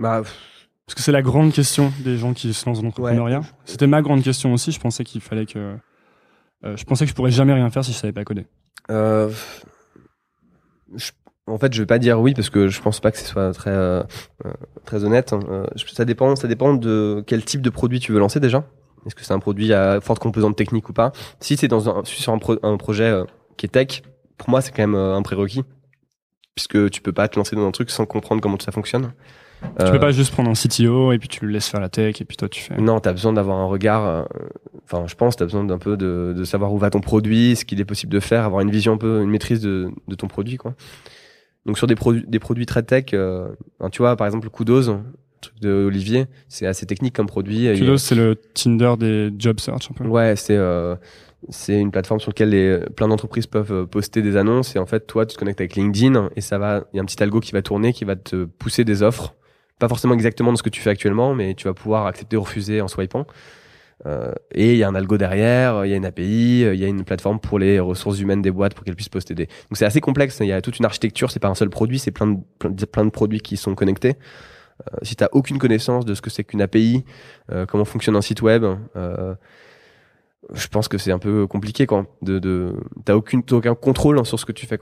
Bah, Parce que c'est la grande question des gens qui se lancent dans l'entrepreneuriat. C'était ma grande question aussi. Je pensais qu'il fallait que. euh, je pensais que je pourrais jamais rien faire si je savais pas coder. euh, je- en fait, je vais pas dire oui parce que je pense pas que ce soit très euh, très honnête. hein. Ça dépend, ça dépend de quel type de produit tu veux lancer déjà. Est-ce que c'est un produit à forte composante technique ou pas? Si c'est dans un, sur un, pro- un projet qui est tech, pour moi c'est quand même un prérequis puisque tu peux pas te lancer dans un truc sans comprendre comment ça fonctionne. Tu Euh, peux pas juste prendre un CTO et puis tu le laisses faire la tech et puis toi tu fais. Non, tu as besoin d'avoir un regard. euh, Enfin, je pense, tu as besoin d'un peu de, de savoir où va ton produit, ce qu'il est possible de faire, avoir une vision un peu, une maîtrise de, de ton produit, quoi. Donc sur des produits, des produits très tech, euh, hein, tu vois, par exemple, Kudos, le truc de Olivier, c'est assez technique comme produit. Kudos, c'est le Tinder des job search un peu. Ouais, c'est euh, c'est une plateforme sur laquelle les, plein d'entreprises peuvent poster des annonces et en fait, toi, tu te connectes avec LinkedIn et ça va, il y a un petit algo qui va tourner, qui va te pousser des offres, pas forcément exactement de ce que tu fais actuellement, mais tu vas pouvoir accepter ou refuser en swipant. Euh, et il y a un algo derrière, il y a une API, euh, il y a une plateforme pour les ressources humaines des boîtes pour qu'elles puissent poster des. Donc c'est assez complexe. Il y a toute une architecture. C'est pas un seul produit, c'est plein de plein de, plein de produits qui sont connectés. Euh, si t'as aucune connaissance de ce que c'est qu'une API, euh, comment fonctionne un site web, euh, je pense que c'est un peu compliqué quoi. De, de t'as aucun contrôle sur ce que tu fais.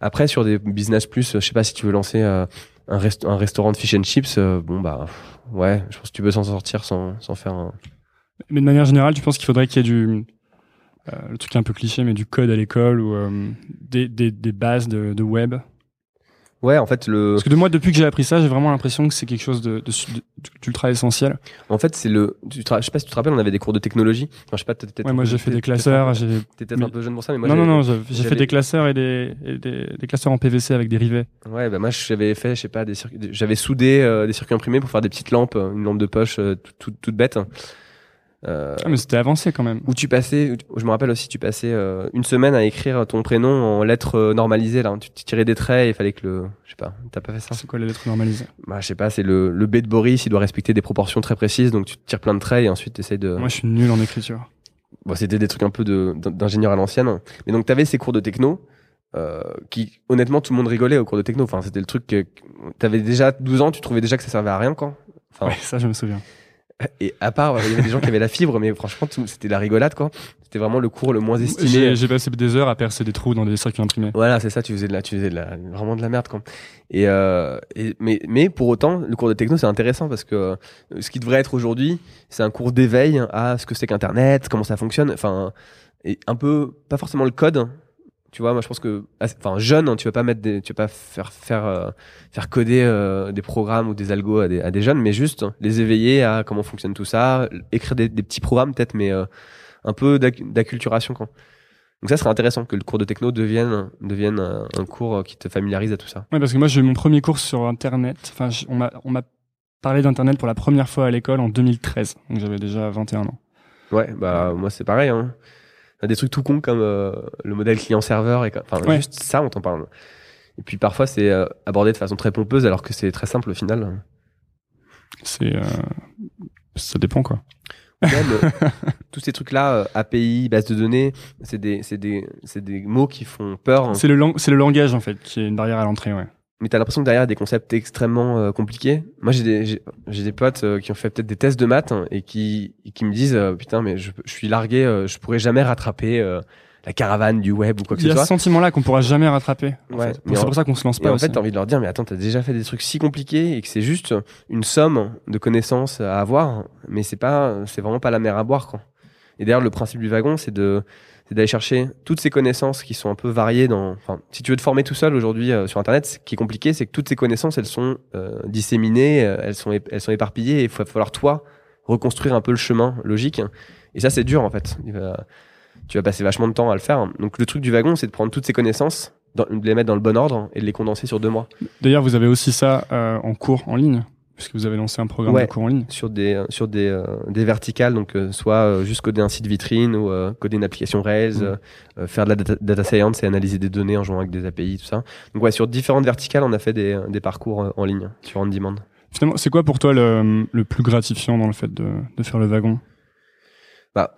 Après sur des business plus, je sais pas si tu veux lancer euh, un, un restaurant de fish and chips, euh, bon bah ouais, je pense que tu peux s'en sortir sans, sans faire un. Mais de manière générale, tu penses qu'il faudrait qu'il y ait du. euh, le truc un peu cliché, mais du code à l'école ou euh, des, des, bases de web? Ouais, en fait le. Parce que de moi, depuis que j'ai appris ça, j'ai vraiment l'impression que c'est quelque chose de, de, de- d'ultra essentiel. En fait c'est le. Tu te je sais pas si tu te rappelles, on avait des cours de technologie. Enfin, je sais pas, peut-être. Ouais, moi j'ai fait des classeurs. T'es peut-être mais- un peu jeune pour ça, mais moi. non, non, non, j'ai fait des classeurs et des, et des, des classeurs en PVC avec des rivets. Ouais, bah moi j'avais fait, je sais pas, des circuits, j'avais soudé euh, des circuits imprimés pour faire des petites lampes, euh, une lampe de poche euh, toute, toute, toute bête. Euh, Ah, mais c'était avancé quand même. où tu passais, je me rappelle aussi, tu passais euh, une semaine à écrire ton prénom en lettres euh, normalisées là. Tu, tirais des traits et il fallait que le, je sais pas, t'as pas fait ça? C'est quoi les lettres normalisées? Bah je sais pas, c'est le le B de Boris, il doit respecter des proportions très précises, donc tu tires plein de traits et ensuite t'essayes de. Moi, je suis nul en écriture. Bon, c'était des trucs un peu d'ingénieur à l'ancienne. Mais donc t'avais ces cours de techno. Euh, qui honnêtement tout le monde rigolait au cours de techno enfin c'était le truc que t'avais déjà 12 ans tu trouvais déjà que ça servait à rien quoi enfin Ouais, ça, je me souviens. Et à part, il y avait des gens qui avaient la fibre, mais franchement, c'était la rigolade, quoi. C'était vraiment le cours le moins estimé. j'ai passé des heures à percer des trous dans des circuits imprimés. Voilà, c'est ça, tu faisais de la, tu faisais de la, vraiment de la merde, quoi. Et, euh, et mais, mais pour autant, le cours de techno, c'est intéressant parce que euh, ce qui devrait être aujourd'hui, c'est un cours d'éveil à ce que c'est qu'Internet, comment ça fonctionne, enfin, et un peu, pas forcément le code. Tu vois, moi, je pense que, enfin, jeune, hein, tu vas pas mettre des, tu vas pas faire, faire, euh, faire coder euh, des programmes ou des algos à des, à des jeunes, mais juste les éveiller à comment fonctionne tout ça, écrire des, des petits programmes peut-être, mais euh, un peu d'acc- d'acculturation, quoi. Donc ça serait intéressant que le cours de techno devienne, devienne un, un cours qui te familiarise à tout ça. Ouais, parce que moi, j'ai eu mon premier cours sur Internet. Enfin, on m'a, on m'a parlé d'Internet pour la première fois à l'école en 2013. Donc, j'avais déjà 21 ans. Ouais, bah moi c'est pareil. Hein. Des trucs tout cons comme euh, le modèle client-serveur et enfin Ouais. juste ça on t'en parle. Et puis parfois c'est euh, abordé de façon très pompeuse alors que c'est très simple au final. C'est, euh, ça dépend, quoi. Même, euh, tous ces trucs là, API, base de données, c'est des c'est des c'est des mots qui font peur. C'est le, c'est le langage, en fait, qui est une barrière à l'entrée, ouais. Mais t'as l'impression que derrière il y a des concepts extrêmement euh, compliqués. Moi j'ai des j'ai, j'ai des potes euh, qui ont fait peut-être des tests de maths hein, et qui et qui me disent euh, putain mais je, je suis largué, euh, je pourrais jamais rattraper euh, la caravane du web ou quoi que Il y ce a soit. ce sentiment-là qu'on pourra jamais rattraper. Ouais, C'est en- pour ça qu'on se lance Et pas en aussi. fait, t'as envie de leur dire, mais attends, t'as déjà fait des trucs si compliqués et que c'est juste une somme de connaissances à avoir, mais c'est pas, c'est vraiment pas la mer à boire, quoi. Et d'ailleurs, le principe du wagon, c'est de, c'est d'aller chercher toutes ces connaissances qui sont un peu variées dans, si tu veux te former tout seul aujourd'hui euh, sur Internet, ce qui est compliqué, c'est que toutes ces connaissances, elles sont euh, disséminées, euh, elles sont, elles sont éparpillées et il va falloir toi reconstruire un peu le chemin logique. Et ça, c'est dur, en fait. Tu vas passer vachement de temps à le faire. Donc, le truc du wagon, c'est de prendre toutes ces connaissances, de les mettre dans le bon ordre et de les condenser sur deux mois. D'ailleurs, vous avez aussi ça en cours en ligne, puisque vous avez lancé un programme Ouais. de cours en ligne. sur des euh, sur des euh, des verticales donc euh, soit euh, juste coder un site vitrine ou euh, coder une application Rails Mm. euh, euh, faire de la data, data science et analyser des données en jouant avec des API tout ça donc ouais sur différentes verticales on a fait des, des parcours en ligne sur on demand Finalement, c'est quoi pour toi le, le plus gratifiant dans le fait de, de faire le wagon? Bah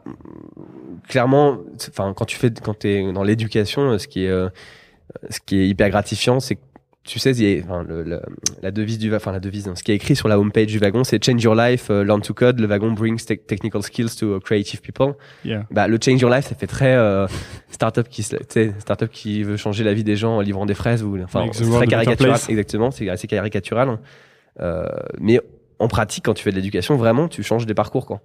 clairement enfin quand tu fais quand t'es dans l'éducation ce qui est ce qui est hyper gratifiant c'est que tu sais, enfin, le- le- la devise du, enfin la devise, ce qui est écrit sur la homepage du wagon, c'est Change your life, euh, learn to code. Le wagon brings te- technical skills to uh, creative people. Yeah. Bah, le change your life, ça fait très euh, startup qui, startup qui veut changer la vie des gens en livrant des fraises ou, enfin, c'est très caricatural. Exactement, c'est assez caricatural. hein. Euh, mais en pratique, quand tu fais de l'éducation, vraiment, tu changes des parcours, quoi.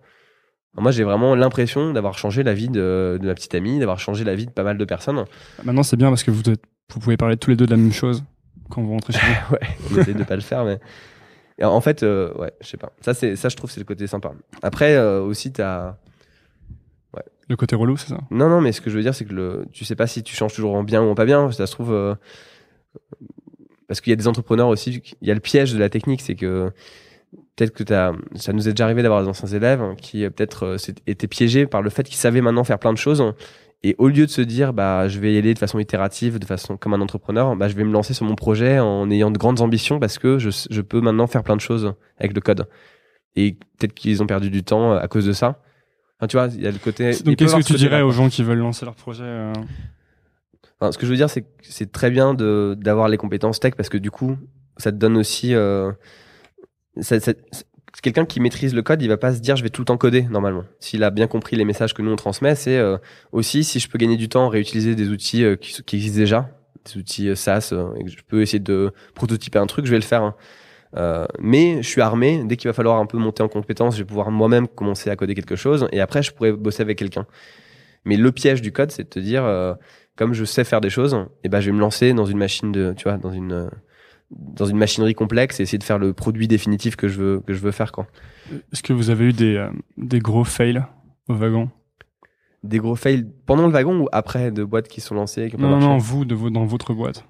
Moi, j'ai vraiment l'impression d'avoir changé la vie de, de ma petite amie, d'avoir changé la vie de pas mal de personnes. Maintenant, c'est bien parce que vous, vous pouvez parler tous les deux de la même chose quand vous rentrez chez vous. ouais, on essaie de pas le faire, mais Et en fait, euh, ouais, je sais pas. Ça, c'est ça, je trouve, c'est le côté sympa. Après, euh, aussi, t'as Le côté relou, c'est ça? Non, non, mais ce que je veux dire, c'est que le, tu sais pas si tu changes toujours en bien ou en pas bien. Ça se trouve, euh, parce qu'il y a des entrepreneurs aussi, il y a le piège de la technique, c'est que peut-être que t'as, ça nous est déjà arrivé d'avoir des anciens élèves qui euh, peut-être étaient piégés par le fait qu'ils savaient maintenant faire plein de choses. Et au lieu de se dire, bah, je vais y aller de façon itérative, de façon comme un entrepreneur, bah, je vais me lancer sur mon projet en ayant de grandes ambitions parce que je, je peux maintenant faire plein de choses avec le code. Et peut-être qu'ils ont perdu du temps euh, à cause de ça. Enfin, tu vois, il y a le côté. Donc, qu'est-ce que tu dirais aux gens qui veulent lancer leur projet euh, Enfin, ce que je veux dire, c'est que c'est très bien de d'avoir les compétences tech parce que du coup, ça te donne aussi. Euh, ça- ça- c'est- quelqu'un qui maîtrise le code, il va pas se dire je vais tout le temps coder normalement. S'il a bien compris les messages que nous on transmet, c'est euh, aussi si je peux gagner du temps, réutiliser des outils euh, qui, existent déjà, des outils euh, SaaS, et que je peux essayer de prototyper un truc, je vais le faire. hein. Mais je suis armé. Dès qu'il va falloir un peu monter en compétence, je vais pouvoir moi-même commencer à coder quelque chose, et après je pourrais bosser avec quelqu'un. Mais le piège du code, c'est de te dire, comme je sais faire des choses, et ben je vais me lancer dans une machine de, tu vois, dans une dans une machinerie complexe et essayer de faire le produit définitif que je veux que je veux faire quoi. Est-ce que vous avez eu des, euh, des gros fails au wagon? Des gros fails pendant le wagon ou après de boîtes qui sont lancées qui Non, non, non, vous, de dans votre boîte.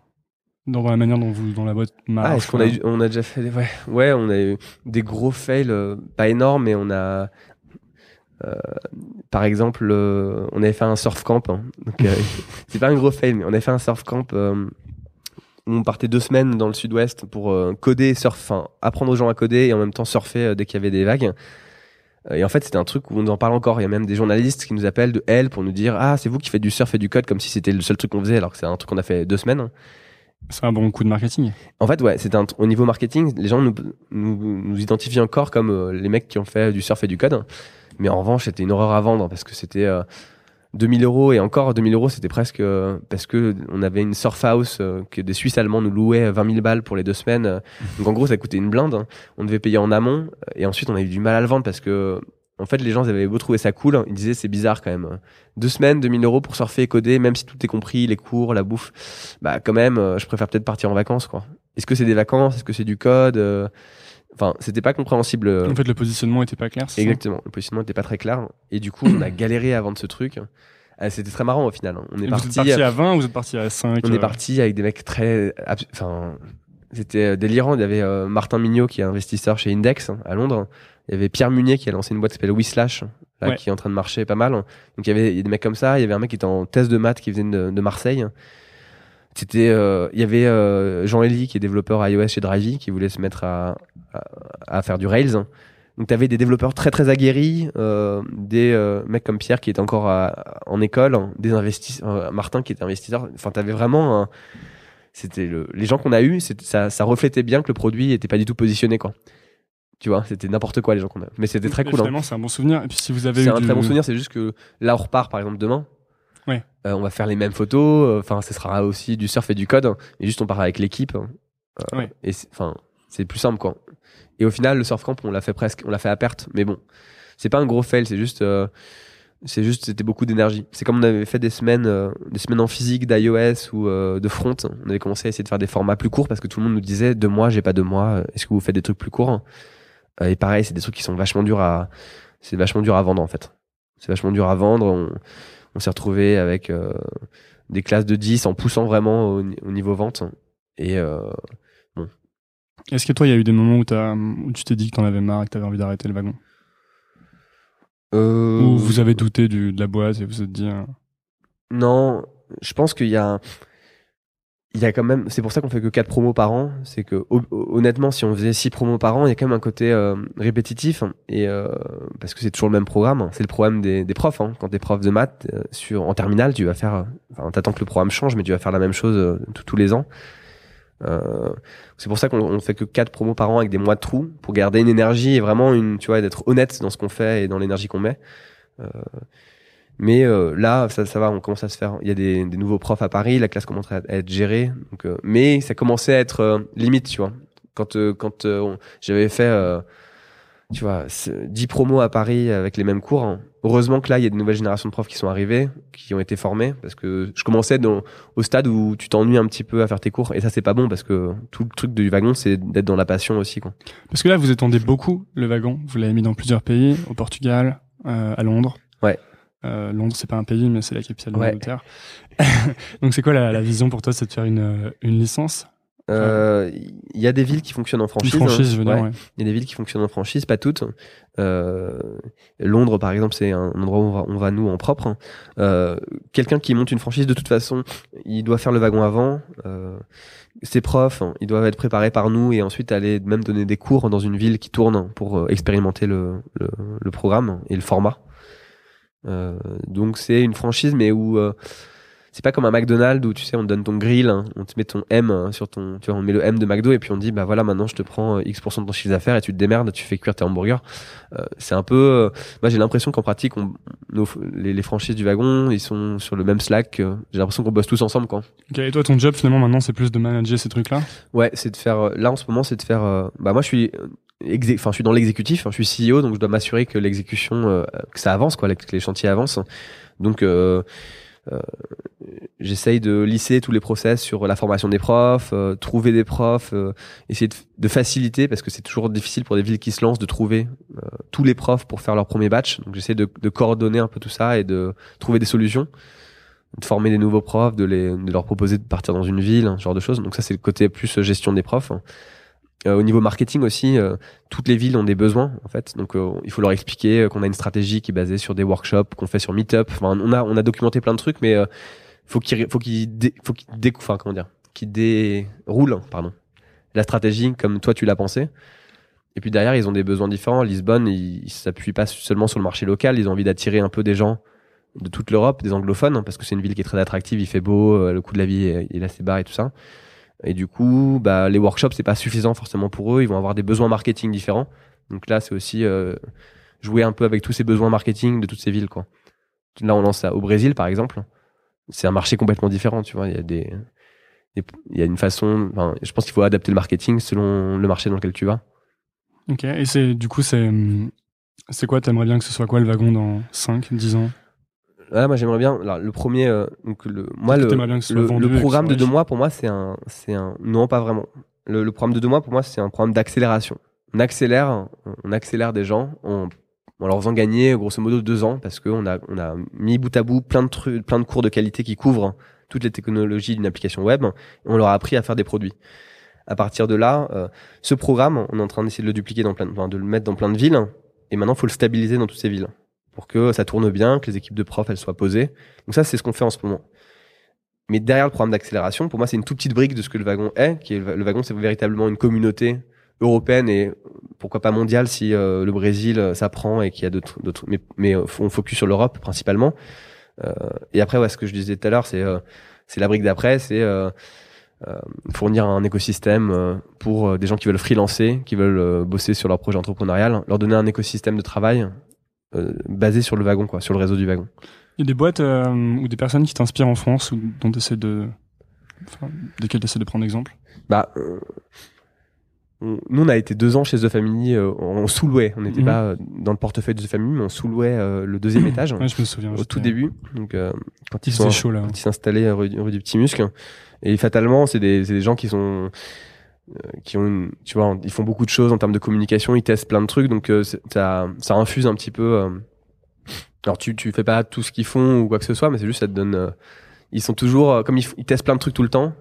Dans, dans la manière dont, vous, dont la boîte marche. Ah, est-ce qu'on a, eu- on a déjà fait des, ouais, ouais, on a eu des gros fails, euh, pas énormes, mais on a, euh, par exemple, euh, on avait fait un surf camp. hein. Donc, euh, c'est pas un gros fail, mais on avait fait un surf camp euh, on partait deux semaines dans le sud-ouest pour euh, coder, surf, enfin, apprendre aux gens à coder et en même temps surfer euh, dès qu'il y avait des vagues. Euh, Et en fait, c'était un truc où on en parle encore. Il y a même des journalistes qui nous appellent de L pour nous dire Ah, c'est vous qui faites du surf et du code comme si c'était le seul truc qu'on faisait, alors que c'est un truc qu'on a fait deux semaines. C'est un bon coup de marketing. En fait, ouais, c'était un- au niveau marketing, les gens nous, nous, nous identifient encore comme les mecs qui ont fait du surf et du code. Mais en revanche, c'était une horreur à vendre parce que c'était euh, 2000 euros et encore 2000 euros, c'était presque euh, parce que on avait une surf house euh, que des Suisses allemands nous louaient 20 000 balles pour les deux semaines. euh. Donc en gros, ça coûtait une blinde. hein. On devait payer en amont euh, et ensuite on a eu du mal à le vendre parce que en fait, les gens avaient beau trouver ça cool, ils disaient c'est bizarre quand même. Deux semaines, 2000 euros pour surfer et coder, même si tout est compris, les cours, la bouffe. Bah quand même, euh, je préfère peut-être partir en vacances quoi. Est-ce que c'est des vacances? Est-ce que c'est du code Euh, Enfin, c'était pas compréhensible. euh, En fait, le positionnement était pas clair. c'est ça Exactement. Le positionnement n'était pas très clair. Et du coup, on a galéré à vendre ce truc. Euh, C'était très marrant au final. hein. On est Vous parti. êtes parti à 20 ou vous êtes parti à 5 On est parti avec des mecs très. Enfin, c'était euh, délirant. Il y avait euh, Martin Mignot qui est investisseur chez Index hein, à Londres. Il y avait Pierre Munier qui a lancé une boîte qui s'appelle Whislash, là, Ouais. qui est en train de marcher pas mal. Donc il y avait il y a des mecs comme ça. Il y avait un mec qui était en thèse de maths qui venait de, de Marseille. C'était, euh, il y avait euh, Jean Elie qui est développeur iOS chez Drivey qui voulait se mettre à, à, à faire du Rails. Donc tu avais des développeurs très très aguerris, euh, des mecs comme Pierre qui était encore à- en école, des investisseurs, Martin qui était investisseur. Enfin, tu avais vraiment un- c'était le, les gens qu'on a eu, ça, ça reflétait bien que le produit était pas du tout positionné quoi. Tu vois, c'était n'importe quoi les gens qu'on a. Mais c'était très cool. hein. C'est un bon souvenir. Et puis si vous avez C'est un du- très bon souvenir, c'est juste que là on repart par exemple demain. Ouais. Euh, on va faire les mêmes photos, euh, enfin ce sera aussi du surf et du code, hein, et juste on part avec l'équipe. hein. Euh, Ouais. Et c'est- enfin c'est plus simple quoi. Et au final le surf camp on l'a fait presque, on l'a fait à perte, mais bon, c'est pas un gros fail, c'est juste, euh, c'est juste c'était beaucoup d'énergie. C'est comme on avait fait des semaines, des semaines en physique d'iOS ou de front, on avait commencé à essayer de faire des formats plus courts parce que tout le monde nous disait deux mois, j'ai pas deux mois, est-ce que vous faites des trucs plus courts Euh, Et pareil, c'est des trucs qui sont vachement durs à, c'est vachement dur à vendre en fait. C'est vachement dur à vendre. On, on s'est retrouvé avec euh, des classes de 10 en poussant vraiment au, ni- au niveau vente. Et euh, Est-ce que toi, il y a eu des moments où, où tu t'es dit que t'en avais marre et que t'avais envie d'arrêter le wagon? Euh, Ou vous avez douté du, de la boîte et vous vous êtes dit. euh, Non, je pense qu'il y a, il y a quand même. C'est pour ça qu'on fait que 4 promos par an. C'est que ho- honnêtement, si on faisait 6 promos par an, il y a quand même un côté euh, répétitif et euh, parce que c'est toujours le même programme. C'est le problème des, profs. Hein. Quand t'es prof de maths euh, sur en terminale, tu vas faire. euh, Enfin, t'attends que le programme change, mais tu vas faire la même chose tous- les ans. C'est pour ça qu'on on fait que 4 promos par an avec des mois de trous pour garder une énergie et vraiment une, tu vois, d'être honnête dans ce qu'on fait et dans l'énergie qu'on met. Mais euh, là, ça, ça va, on commence à se faire. Il y a des, des nouveaux profs à Paris, la classe commence à être gérée. Donc, euh, mais ça commençait à être euh, limite, tu vois. Quand, euh, quand euh, j'avais fait, euh, tu vois, c'est- 10 promos à Paris avec les mêmes cours. hein. Heureusement que là, il y a de nouvelles générations de profs qui sont arrivés, qui ont été formés, parce que je commençais dans, au stade où tu t'ennuies un petit peu à faire tes cours. Et ça, c'est pas bon, parce que tout le truc du wagon, c'est d'être dans la passion aussi, quoi. Parce que là, vous étendez beaucoup le wagon. Vous l'avez mis dans plusieurs pays, au Portugal, euh, à Londres. Ouais. Euh, Londres, c'est pas un pays, mais c'est la capitale de Ouais. l'Angleterre. Donc, c'est quoi la, la vision pour toi C'est de faire une, euh, une licence? Euh, Il y a des villes qui fonctionnent en franchise. franchise, hein. je veux dire, Ouais. ouais. Il y a des villes qui fonctionnent en franchise, pas toutes. Euh, Londres, par exemple, c'est un endroit où on va, on va nous en propre. Euh, Quelqu'un qui monte une franchise, de toute façon, il doit faire le wagon avant. Euh, ses profs, hein, ils doivent être préparés par nous et ensuite aller même donner des cours dans une ville qui tourne pour euh, expérimenter le, le, le programme et le format. Euh, donc c'est une franchise, mais où euh, c'est pas comme un McDonald's où tu sais on te donne ton grill, hein, on te met ton M hein, sur ton, tu vois, on met le M de McDo et puis on dit bah voilà maintenant je te prends euh, X% de ton chiffre d'affaires et tu te démerdes, tu fais cuire tes hamburgers. Euh, c'est un peu, euh, moi j'ai l'impression qu'en pratique on, nos- les, les franchises du wagon ils sont sur le même Slack. euh, j'ai l'impression qu'on bosse tous ensemble quoi. Et toi, ton job, finalement, maintenant, c'est plus de manager ces trucs-là? Ouais, c'est de faire. Là, en ce moment, c'est de faire. Bah, moi, je suis. Enfin, je suis dans l'exécutif. hein, je suis CEO, donc je dois m'assurer que l'exécution, euh, que ça avance, quoi, que les chantiers avancent. Donc, euh, euh, j'essaye de lisser tous les process sur la formation des profs, euh, trouver des profs, euh, essayer de, faciliter parce que c'est toujours difficile pour des villes qui se lancent de trouver euh, tous les profs pour faire leur premier batch. Donc, j'essaie de, de coordonner un peu tout ça et de trouver des solutions de former des nouveaux profs, de, les, de leur proposer de partir dans une ville, ce genre de choses. Donc ça, c'est le côté plus gestion des profs. Euh, au niveau marketing aussi, euh, toutes les villes ont des besoins en fait. Donc euh, il faut leur expliquer euh, qu'on a une stratégie qui est basée sur des workshops qu'on fait sur Meetup. Enfin, on a on a documenté plein de trucs, mais euh, faut qu'ils faut qu'ils faut qu'ils enfin comment dire, qu'ils déroulent pardon la stratégie comme toi tu l'as pensé. Et puis derrière, ils ont des besoins différents. Lisbonne, ils s'appuient pas seulement sur le marché local, ils ont envie d'attirer un peu des gens de toute l'Europe, des anglophones, hein, parce que c'est une ville qui est très attractive, il fait beau, euh, le coût de la vie il est assez bas et tout ça. Et du coup, bah, les workshops, c'est pas suffisant forcément pour eux. Ils vont avoir des besoins marketing différents. Donc là, c'est aussi euh, jouer un peu avec tous ces besoins marketing de toutes ces villes. Quoi. Là, on lance ça au Brésil, par exemple. C'est un marché complètement différent. Tu vois, il y a des, il y a une façon. Je pense qu'il faut adapter le marketing selon le marché dans lequel tu vas. Ok. Et c'est du coup, c'est c'est quoi? T'aimerais bien que ce soit quoi le wagon dans 5, 10 ans? Ah, moi j'aimerais bien. Alors, le premier, euh, donc le, moi le, le, programme de deux mois pour moi c'est un, c'est un, non pas vraiment. Le, le, programme de deux mois pour moi c'est un programme d'accélération. On accélère, on accélère des gens en, en, leur faisant gagner grosso modo deux ans parce qu'on a, on a mis bout à bout plein de trucs, plein de cours de qualité qui couvrent toutes les technologies d'une application web. Et on leur a appris à faire des produits. À partir de là, euh, ce programme, on est en train d'essayer de le dupliquer dans plein, de, de le mettre dans plein de villes. Et maintenant, il faut le stabiliser dans toutes ces villes pour que ça tourne bien, que les équipes de profs elles soient posées. Donc ça, c'est ce qu'on fait en ce moment. Mais derrière le programme d'accélération, pour moi, c'est une toute petite brique de ce que le wagon est. Qui est le, wagon, c'est véritablement une communauté européenne et pourquoi pas mondiale si euh, le Brésil euh, s'apprend et qu'il y a d'autres, mais euh, on focus sur l'Europe principalement. Euh, et après, ouais, ce que je disais tout à l'heure, c'est c'est la brique d'après, c'est fournir un écosystème pour des gens qui veulent freelancer, qui veulent bosser sur leur projet entrepreneurial, leur donner un écosystème de travail euh, basé sur le wagon, quoi, sur le réseau du wagon. Il y a des boîtes euh, ou des personnes qui t'inspirent en France ou dont tu essaies de. Enfin, desquelles tu essaies de prendre exemple? Bah. Euh, nous, on a été deux ans chez The Family, on sous-louait. On n'était mhm. pas dans le portefeuille de The Family, mais on sous-louait le deuxième étage. Ouais, je me souviens. Au tout début. Donc, quand ils sont, chaud, là. Quand ils s'installaient rue, rue, du Petit Muscle. Et fatalement, c'est des, des gens qui sont qui ont une, tu vois, ils font beaucoup de choses en termes de communication, ils testent plein de trucs, donc euh, ça, ça infuse un petit peu. Euh, alors tu, tu fais pas tout ce qu'ils font ou quoi que ce soit, mais c'est juste ça te donne. ils sont toujours, comme ils, ils, testent plein de trucs tout le temps,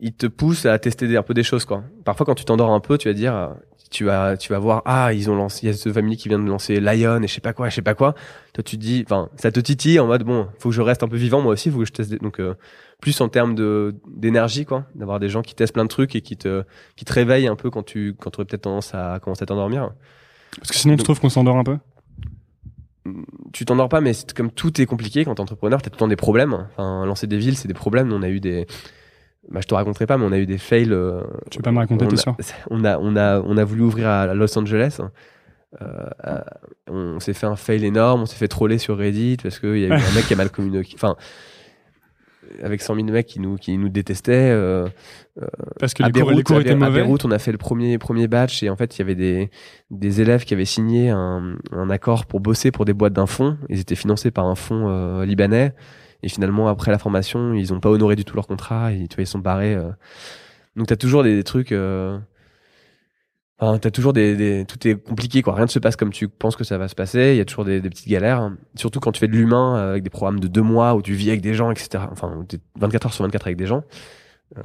ils te poussent à tester un peu des choses quoi. Parfois quand tu t'endors un peu, tu vas dire, tu vas tu vas voir ah ils ont lancé il y a ce famille qui vient de lancer Lion et je sais pas quoi je sais pas quoi. Toi tu te dis enfin ça te titille en mode bon faut que je reste un peu vivant moi aussi faut que je teste donc euh, plus en termes de d'énergie quoi d'avoir des gens qui testent plein de trucs et qui te qui te réveillent un peu quand tu quand tu aurais peut-être tendance à commencer à t'endormir. Parce que sinon tu trouves qu'on s'endort un peu? Tu t'endors pas mais comme tout est compliqué quand t'es entrepreneur t'as tout le temps des problèmes. Enfin lancer des villes c'est des problèmes. On a eu des bah, je te raconterai pas, mais on a eu des fails. Euh, tu veux pas me raconter, t'es sûr On a, on a, on a voulu ouvrir à Los Angeles. Euh, euh, on s'est fait un fail énorme, on s'est fait troller sur Reddit parce qu'il y a eu un mec qui a mal communiqué. Enfin, avec 100 000 mecs qui nous, qui nous détestaient. Euh, parce que les, Beyrouth, cours, les cours étaient mauvais? À Beyrouth, on a fait le premier, premier batch et en fait, il y avait des, des élèves qui avaient signé un, un accord pour bosser pour des boîtes d'un fonds. Ils étaient financés par un fonds libanais. Et finalement, après la formation, ils ont pas honoré du tout leur contrat. Et, tu vois, ils sont barrés. Euh. Donc, tu as toujours des, trucs. Euh... Enfin, t'as toujours des, tout est compliqué quoi. Rien ne se passe comme tu penses que ça va se passer. Il y a toujours des, petites galères. Surtout quand tu fais de l'humain euh, avec des programmes de deux mois où tu vis avec des gens, etc. Enfin, 24 heures sur 24 avec des gens. Euh,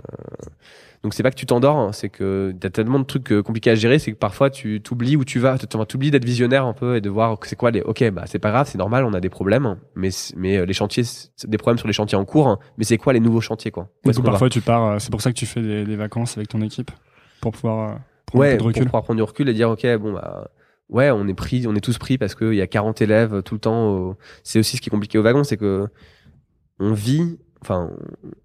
donc c'est pas que tu t'endors, hein, c'est que t'as tellement de trucs euh, compliqués à gérer, c'est que parfois tu t'oublies où tu vas, tu t'oublies d'être visionnaire un peu et de voir c'est quoi les. Ok, bah c'est pas grave, c'est normal, on a des problèmes, mais mais euh, les chantiers, des problèmes sur les chantiers en cours, hein, mais c'est quoi les nouveaux chantiers quoi? Parfois tu pars, euh, c'est pour ça que tu fais des, vacances avec ton équipe pour pouvoir prendre un peu de recul. Pour pouvoir prendre du recul et dire ok bon bah ouais on est pris, on est tous pris parce qu'il y a 40 élèves tout le temps. C'est aussi ce qui est compliqué au wagon, c'est que on vit enfin,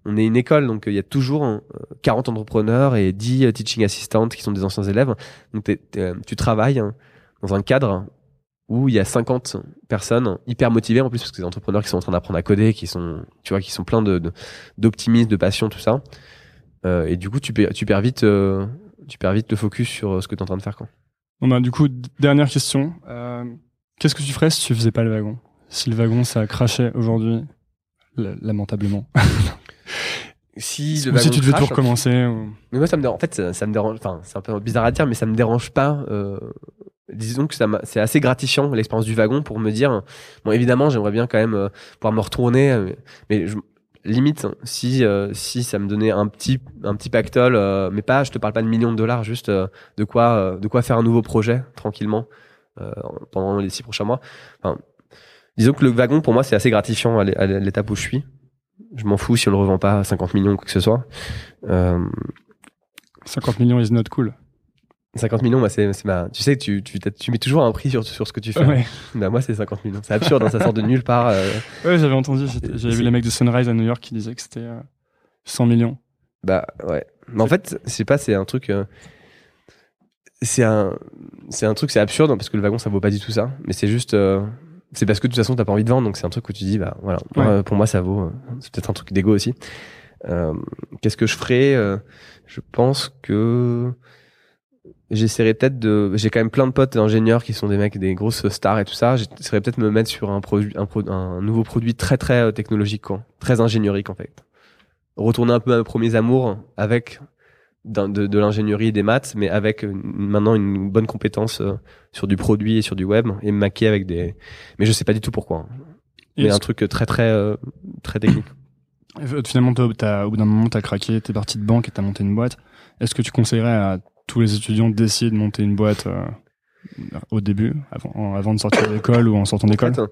on est une école, donc il y a toujours 40 entrepreneurs et 10 teaching assistants qui sont des anciens élèves. Donc tu travailles dans un cadre où il y a 50 personnes hyper motivées en plus parce que des entrepreneurs qui sont en train d'apprendre à coder, qui sont, tu vois, qui sont pleins de d'optimisme, de, passion, tout ça. Euh, et du coup, tu, tu perds vite, euh, tu perds vite le focus sur ce que tu es en train de faire. Quoi. Bon bah, du coup, dernière question. Euh, qu'est-ce que tu ferais si tu faisais pas le wagon? Si le wagon ça crachait aujourd'hui lamentablement. si, si tu devais tout recommencer. Mais moi, ça me dérange. En fait, ça, me dérange. Enfin, c'est un peu bizarre à dire, mais ça me dérange pas. Euh, disons que ça c'est assez gratifiant l'expérience du wagon pour me dire. Bon, évidemment, j'aimerais bien quand même euh, pouvoir me retourner, euh, mais je, limite si si ça me donnait un petit un petit pactole, mais pas. Je te parle pas de millions de dollars, juste de quoi de quoi faire un nouveau projet tranquillement pendant les six prochains mois. Enfin, disons que le wagon pour moi c'est assez gratifiant à l'étape où je suis. Je m'en fous si on le revend pas à 50 millions ou quoi que ce soit. Euh... 50 millions is not cool. 50 millions, bah c'est, ma... tu sais, tu, tu, tu mets toujours un prix sur, sur ce que tu fais. Ouais. Bah, moi, c'est 50 millions. C'est absurde, hein, ça sort de nulle part. Euh... Ouais, j'avais entendu. J'avais vu les mecs de Sunrise à New York qui disaient que c'était, euh, 100 millions. Bah ouais. Mais en fait, je sais pas, c'est un truc. euh, c'est un, un truc, c'est absurde hein, parce que le wagon ça vaut pas du tout ça. Mais c'est juste, euh, c'est parce que de toute façon t'as pas envie de vendre, donc c'est un truc où tu dis bah voilà. Ouais. euh, pour moi ça vaut. euh, c'est peut-être un truc d'ego aussi. Euh, Qu'est-ce que je ferais Je pense que j'essaierais peut-être de. J'ai quand même plein de potes ingénieurs qui sont des mecs, des grosses stars et tout ça. J'essaierais peut-être de me mettre sur un produit, un, pro- un nouveau produit très très technologique, quoi. très ingénierique en fait. Retourner un peu à mes premiers amours avec de, de l'ingénierie et des maths, mais avec euh, maintenant une bonne compétence euh, sur du produit et sur du web et me maquer avec des. Mais je sais pas du tout pourquoi. hein. Mais un truc très très euh, très technique. Euh, Finalement, toi, t'as- au bout d'un moment, tu as craqué, tu es parti de banque et tu as monté une boîte. Est-ce que tu conseillerais à tous les étudiants d'essayer de monter une boîte euh, au début, avant, avant de sortir de l'école ou en sortant d'école euh,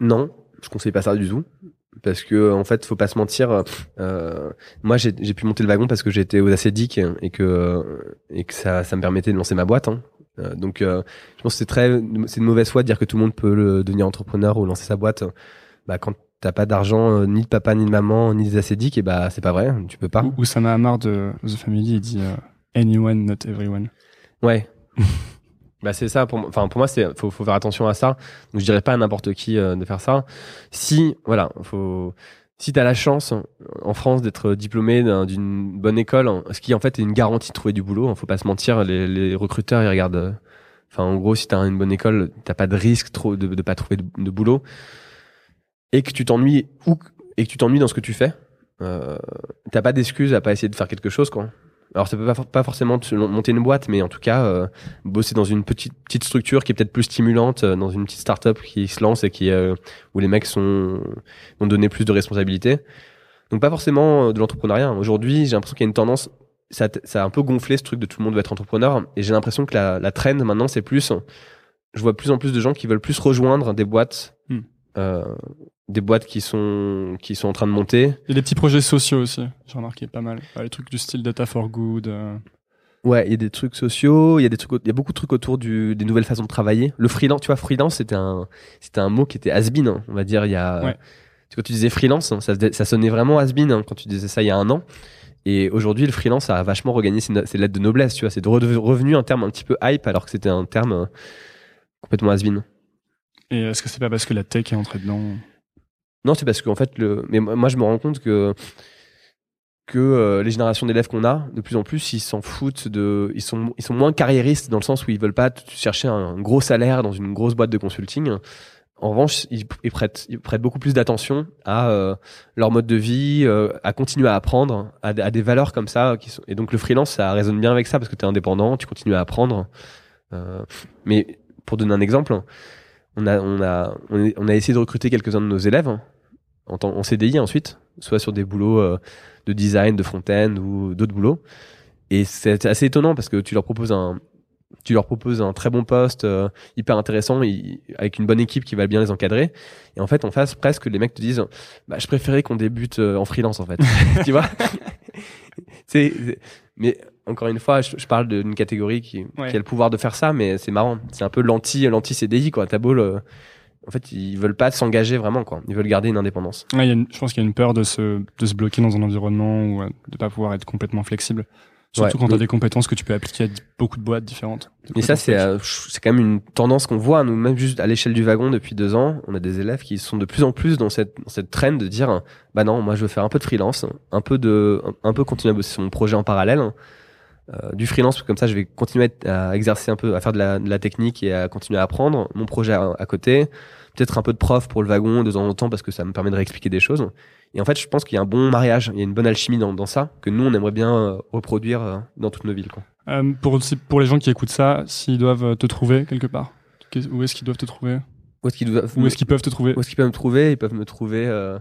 non, je conseille pas ça du tout. Parce que en fait, faut pas se mentir. euh, moi, j'ai pu monter le wagon parce que j'étais aux ACDIC et que et que ça, ça me permettait de lancer ma boîte. hein. Euh, donc, euh, je pense que c'est très c'est une mauvaise foi de dire que tout le monde peut le, devenir entrepreneur ou lancer sa boîte. Bah, quand t'as pas d'argent, ni de papa, ni de maman, ni des ACDIC, et bah c'est pas vrai. Tu peux pas. Ou Oussama Hamar de The Family, il dit Anyone, not everyone. Ouais. bah c'est ça pour. Enfin pour moi c'est faut faut faire attention à ça. Donc je dirais pas à n'importe qui euh, de faire ça. Si voilà, faut si t'as la chance en France d'être diplômé d'un- d'une bonne école, ce qui en fait est une garantie de trouver du boulot, hein, faut pas se mentir, les, les recruteurs ils regardent euh, enfin en gros si t'as une bonne école, t'as pas de risque trop de, de pas trouver de, de boulot et que tu t'ennuies ou et que tu t'ennuies dans ce que tu fais, euh, t'as pas d'excuse à pas essayer de faire quelque chose quoi. Alors ça peut pas, for- pas forcément te monter une boîte, mais en tout cas euh, bosser dans une petite petite structure qui est peut-être plus stimulante, euh, dans une petite start-up qui se lance et qui euh, où les mecs sont vont donner plus de responsabilités. Donc pas forcément de l'entrepreneuriat. Aujourd'hui, j'ai l'impression qu'il y a une tendance, ça, a un peu gonflé ce truc de tout le monde veut être entrepreneur, et j'ai l'impression que la, trend maintenant c'est plus, je vois plus en plus de gens qui veulent plus rejoindre des boîtes, Hmm. Euh, des boîtes qui sont qui sont en train de monter. Il y a des petits projets sociaux aussi, j'ai remarqué pas mal. Les trucs du style Data for Good. euh, Ouais, il y a des trucs sociaux, il y a des trucs, il y a beaucoup de trucs autour du, des nouvelles façons de travailler. Le freelance, tu vois, freelance, c'était un, c'était un mot qui était has-been, hein, on va dire, il y a, Ouais. quand tu disais freelance, hein, ça, ça sonnait vraiment has-been hein, quand tu disais ça il y a un an. Et aujourd'hui, le freelance a vachement regagné ses, ses lettres de noblesse, tu vois, c'est de re- revenu un terme un petit peu hype alors que c'était un terme euh, complètement has-been. Et est-ce que c'est pas parce que la tech est entrée dedans Non, c'est parce qu'en fait, le... mais moi, je me rends compte que que euh, les générations d'élèves qu'on a, de plus en plus, ils s'en foutent de, ils sont, ils sont moins carriéristes dans le sens où ils veulent pas chercher un gros salaire dans une grosse boîte de consulting. En revanche, ils, prêtent, ils prêtent beaucoup plus d'attention à euh, leur mode de vie, euh, à continuer à apprendre, à, des valeurs comme ça. Qui sont... Et donc le freelance, ça résonne bien avec ça parce que tu es indépendant, tu continues à apprendre. Mais pour donner un exemple, on a, on a, on a essayé de recruter quelques-uns de nos élèves en, temps- en CDI ensuite, soit sur des boulots euh, de design, de front-end ou d'autres boulots. Et c'est assez étonnant parce que tu leur proposes un, tu leur proposes un très bon poste, euh, hyper intéressant, avec une bonne équipe qui va bien les encadrer. Et en fait, en face, presque, les mecs te disent, bah, je préférais qu'on débute euh, en freelance, en fait. tu vois? Mais encore une fois, je, je parle d'une catégorie qui, Ouais. qui a le pouvoir de faire ça, mais c'est marrant. C'est un peu l'anti, l'anti CDI, quoi. T'as beau le, en fait, ils veulent pas s'engager vraiment, quoi. Ils veulent garder une indépendance. Ouais, y a une- Je pense qu'il y a une peur de se, de se bloquer dans un environnement ou euh, de pas pouvoir être complètement flexible. Surtout Ouais. quand tu as des compétences que tu peux appliquer à beaucoup de boîtes différentes. Et ça, c'est euh, quand même une tendance qu'on voit, nous, même juste à l'échelle du wagon depuis deux ans. On a des élèves qui sont de plus en plus dans cette, dans cette trend de dire, bah non, moi je veux faire un peu de freelance, un peu de, un, un peu continuer à bosser sur mon projet en parallèle. Euh, du freelance, comme ça, je vais continuer à, exercer un peu, à faire de la, de la technique et à continuer à apprendre mon projet à, à côté. Peut-être un peu de prof pour le wagon de temps en temps parce que ça me permet de réexpliquer des choses. Et en fait, je pense qu'il y a un bon mariage, il y a une bonne alchimie dans, dans ça que nous, on aimerait bien euh, reproduire euh, dans toutes nos villes. Quoi. Euh, pour, pour les gens qui écoutent ça, s'ils doivent te trouver quelque part, où est-ce qu'ils doivent te trouver? Où est-ce qu'ils doivent- peuvent te trouver? Où est-ce qu'ils peuvent me trouver? Ils peuvent me trouver. euh,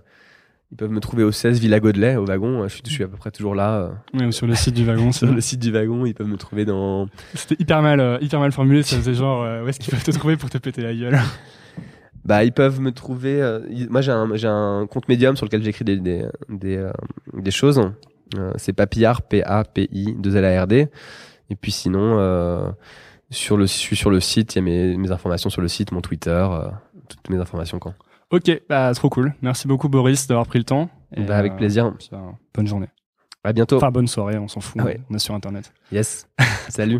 ils peuvent me trouver au 16 Villa Godelet, au wagon. Je suis, je suis à peu près toujours là. Ouais, ou sur le site du wagon. sur le site du wagon, ils peuvent me trouver dans. C'était hyper mal, euh, hyper mal formulé. Ça faisait genre, euh, où est-ce qu'ils peuvent te trouver pour te péter la gueule? Bah, ils peuvent me trouver. euh, ils- moi, j'ai un, compte médium sur lequel j'écris des, des, des, euh, des choses. Euh, c'est Papillard, P-A-P-I, 2 L A R D. Et puis sinon, sur le, je suis sur le site, il y a mes, mes informations sur le site, mon Twitter, toutes mes informations. Quoi. Ok, bah trop cool. Merci beaucoup Boris d'avoir pris le temps. Et, Bah, avec plaisir. bonne journée. À bientôt. Enfin, bonne soirée, on s'en fout. Ah ouais. On est sur Internet. Yes. Salut.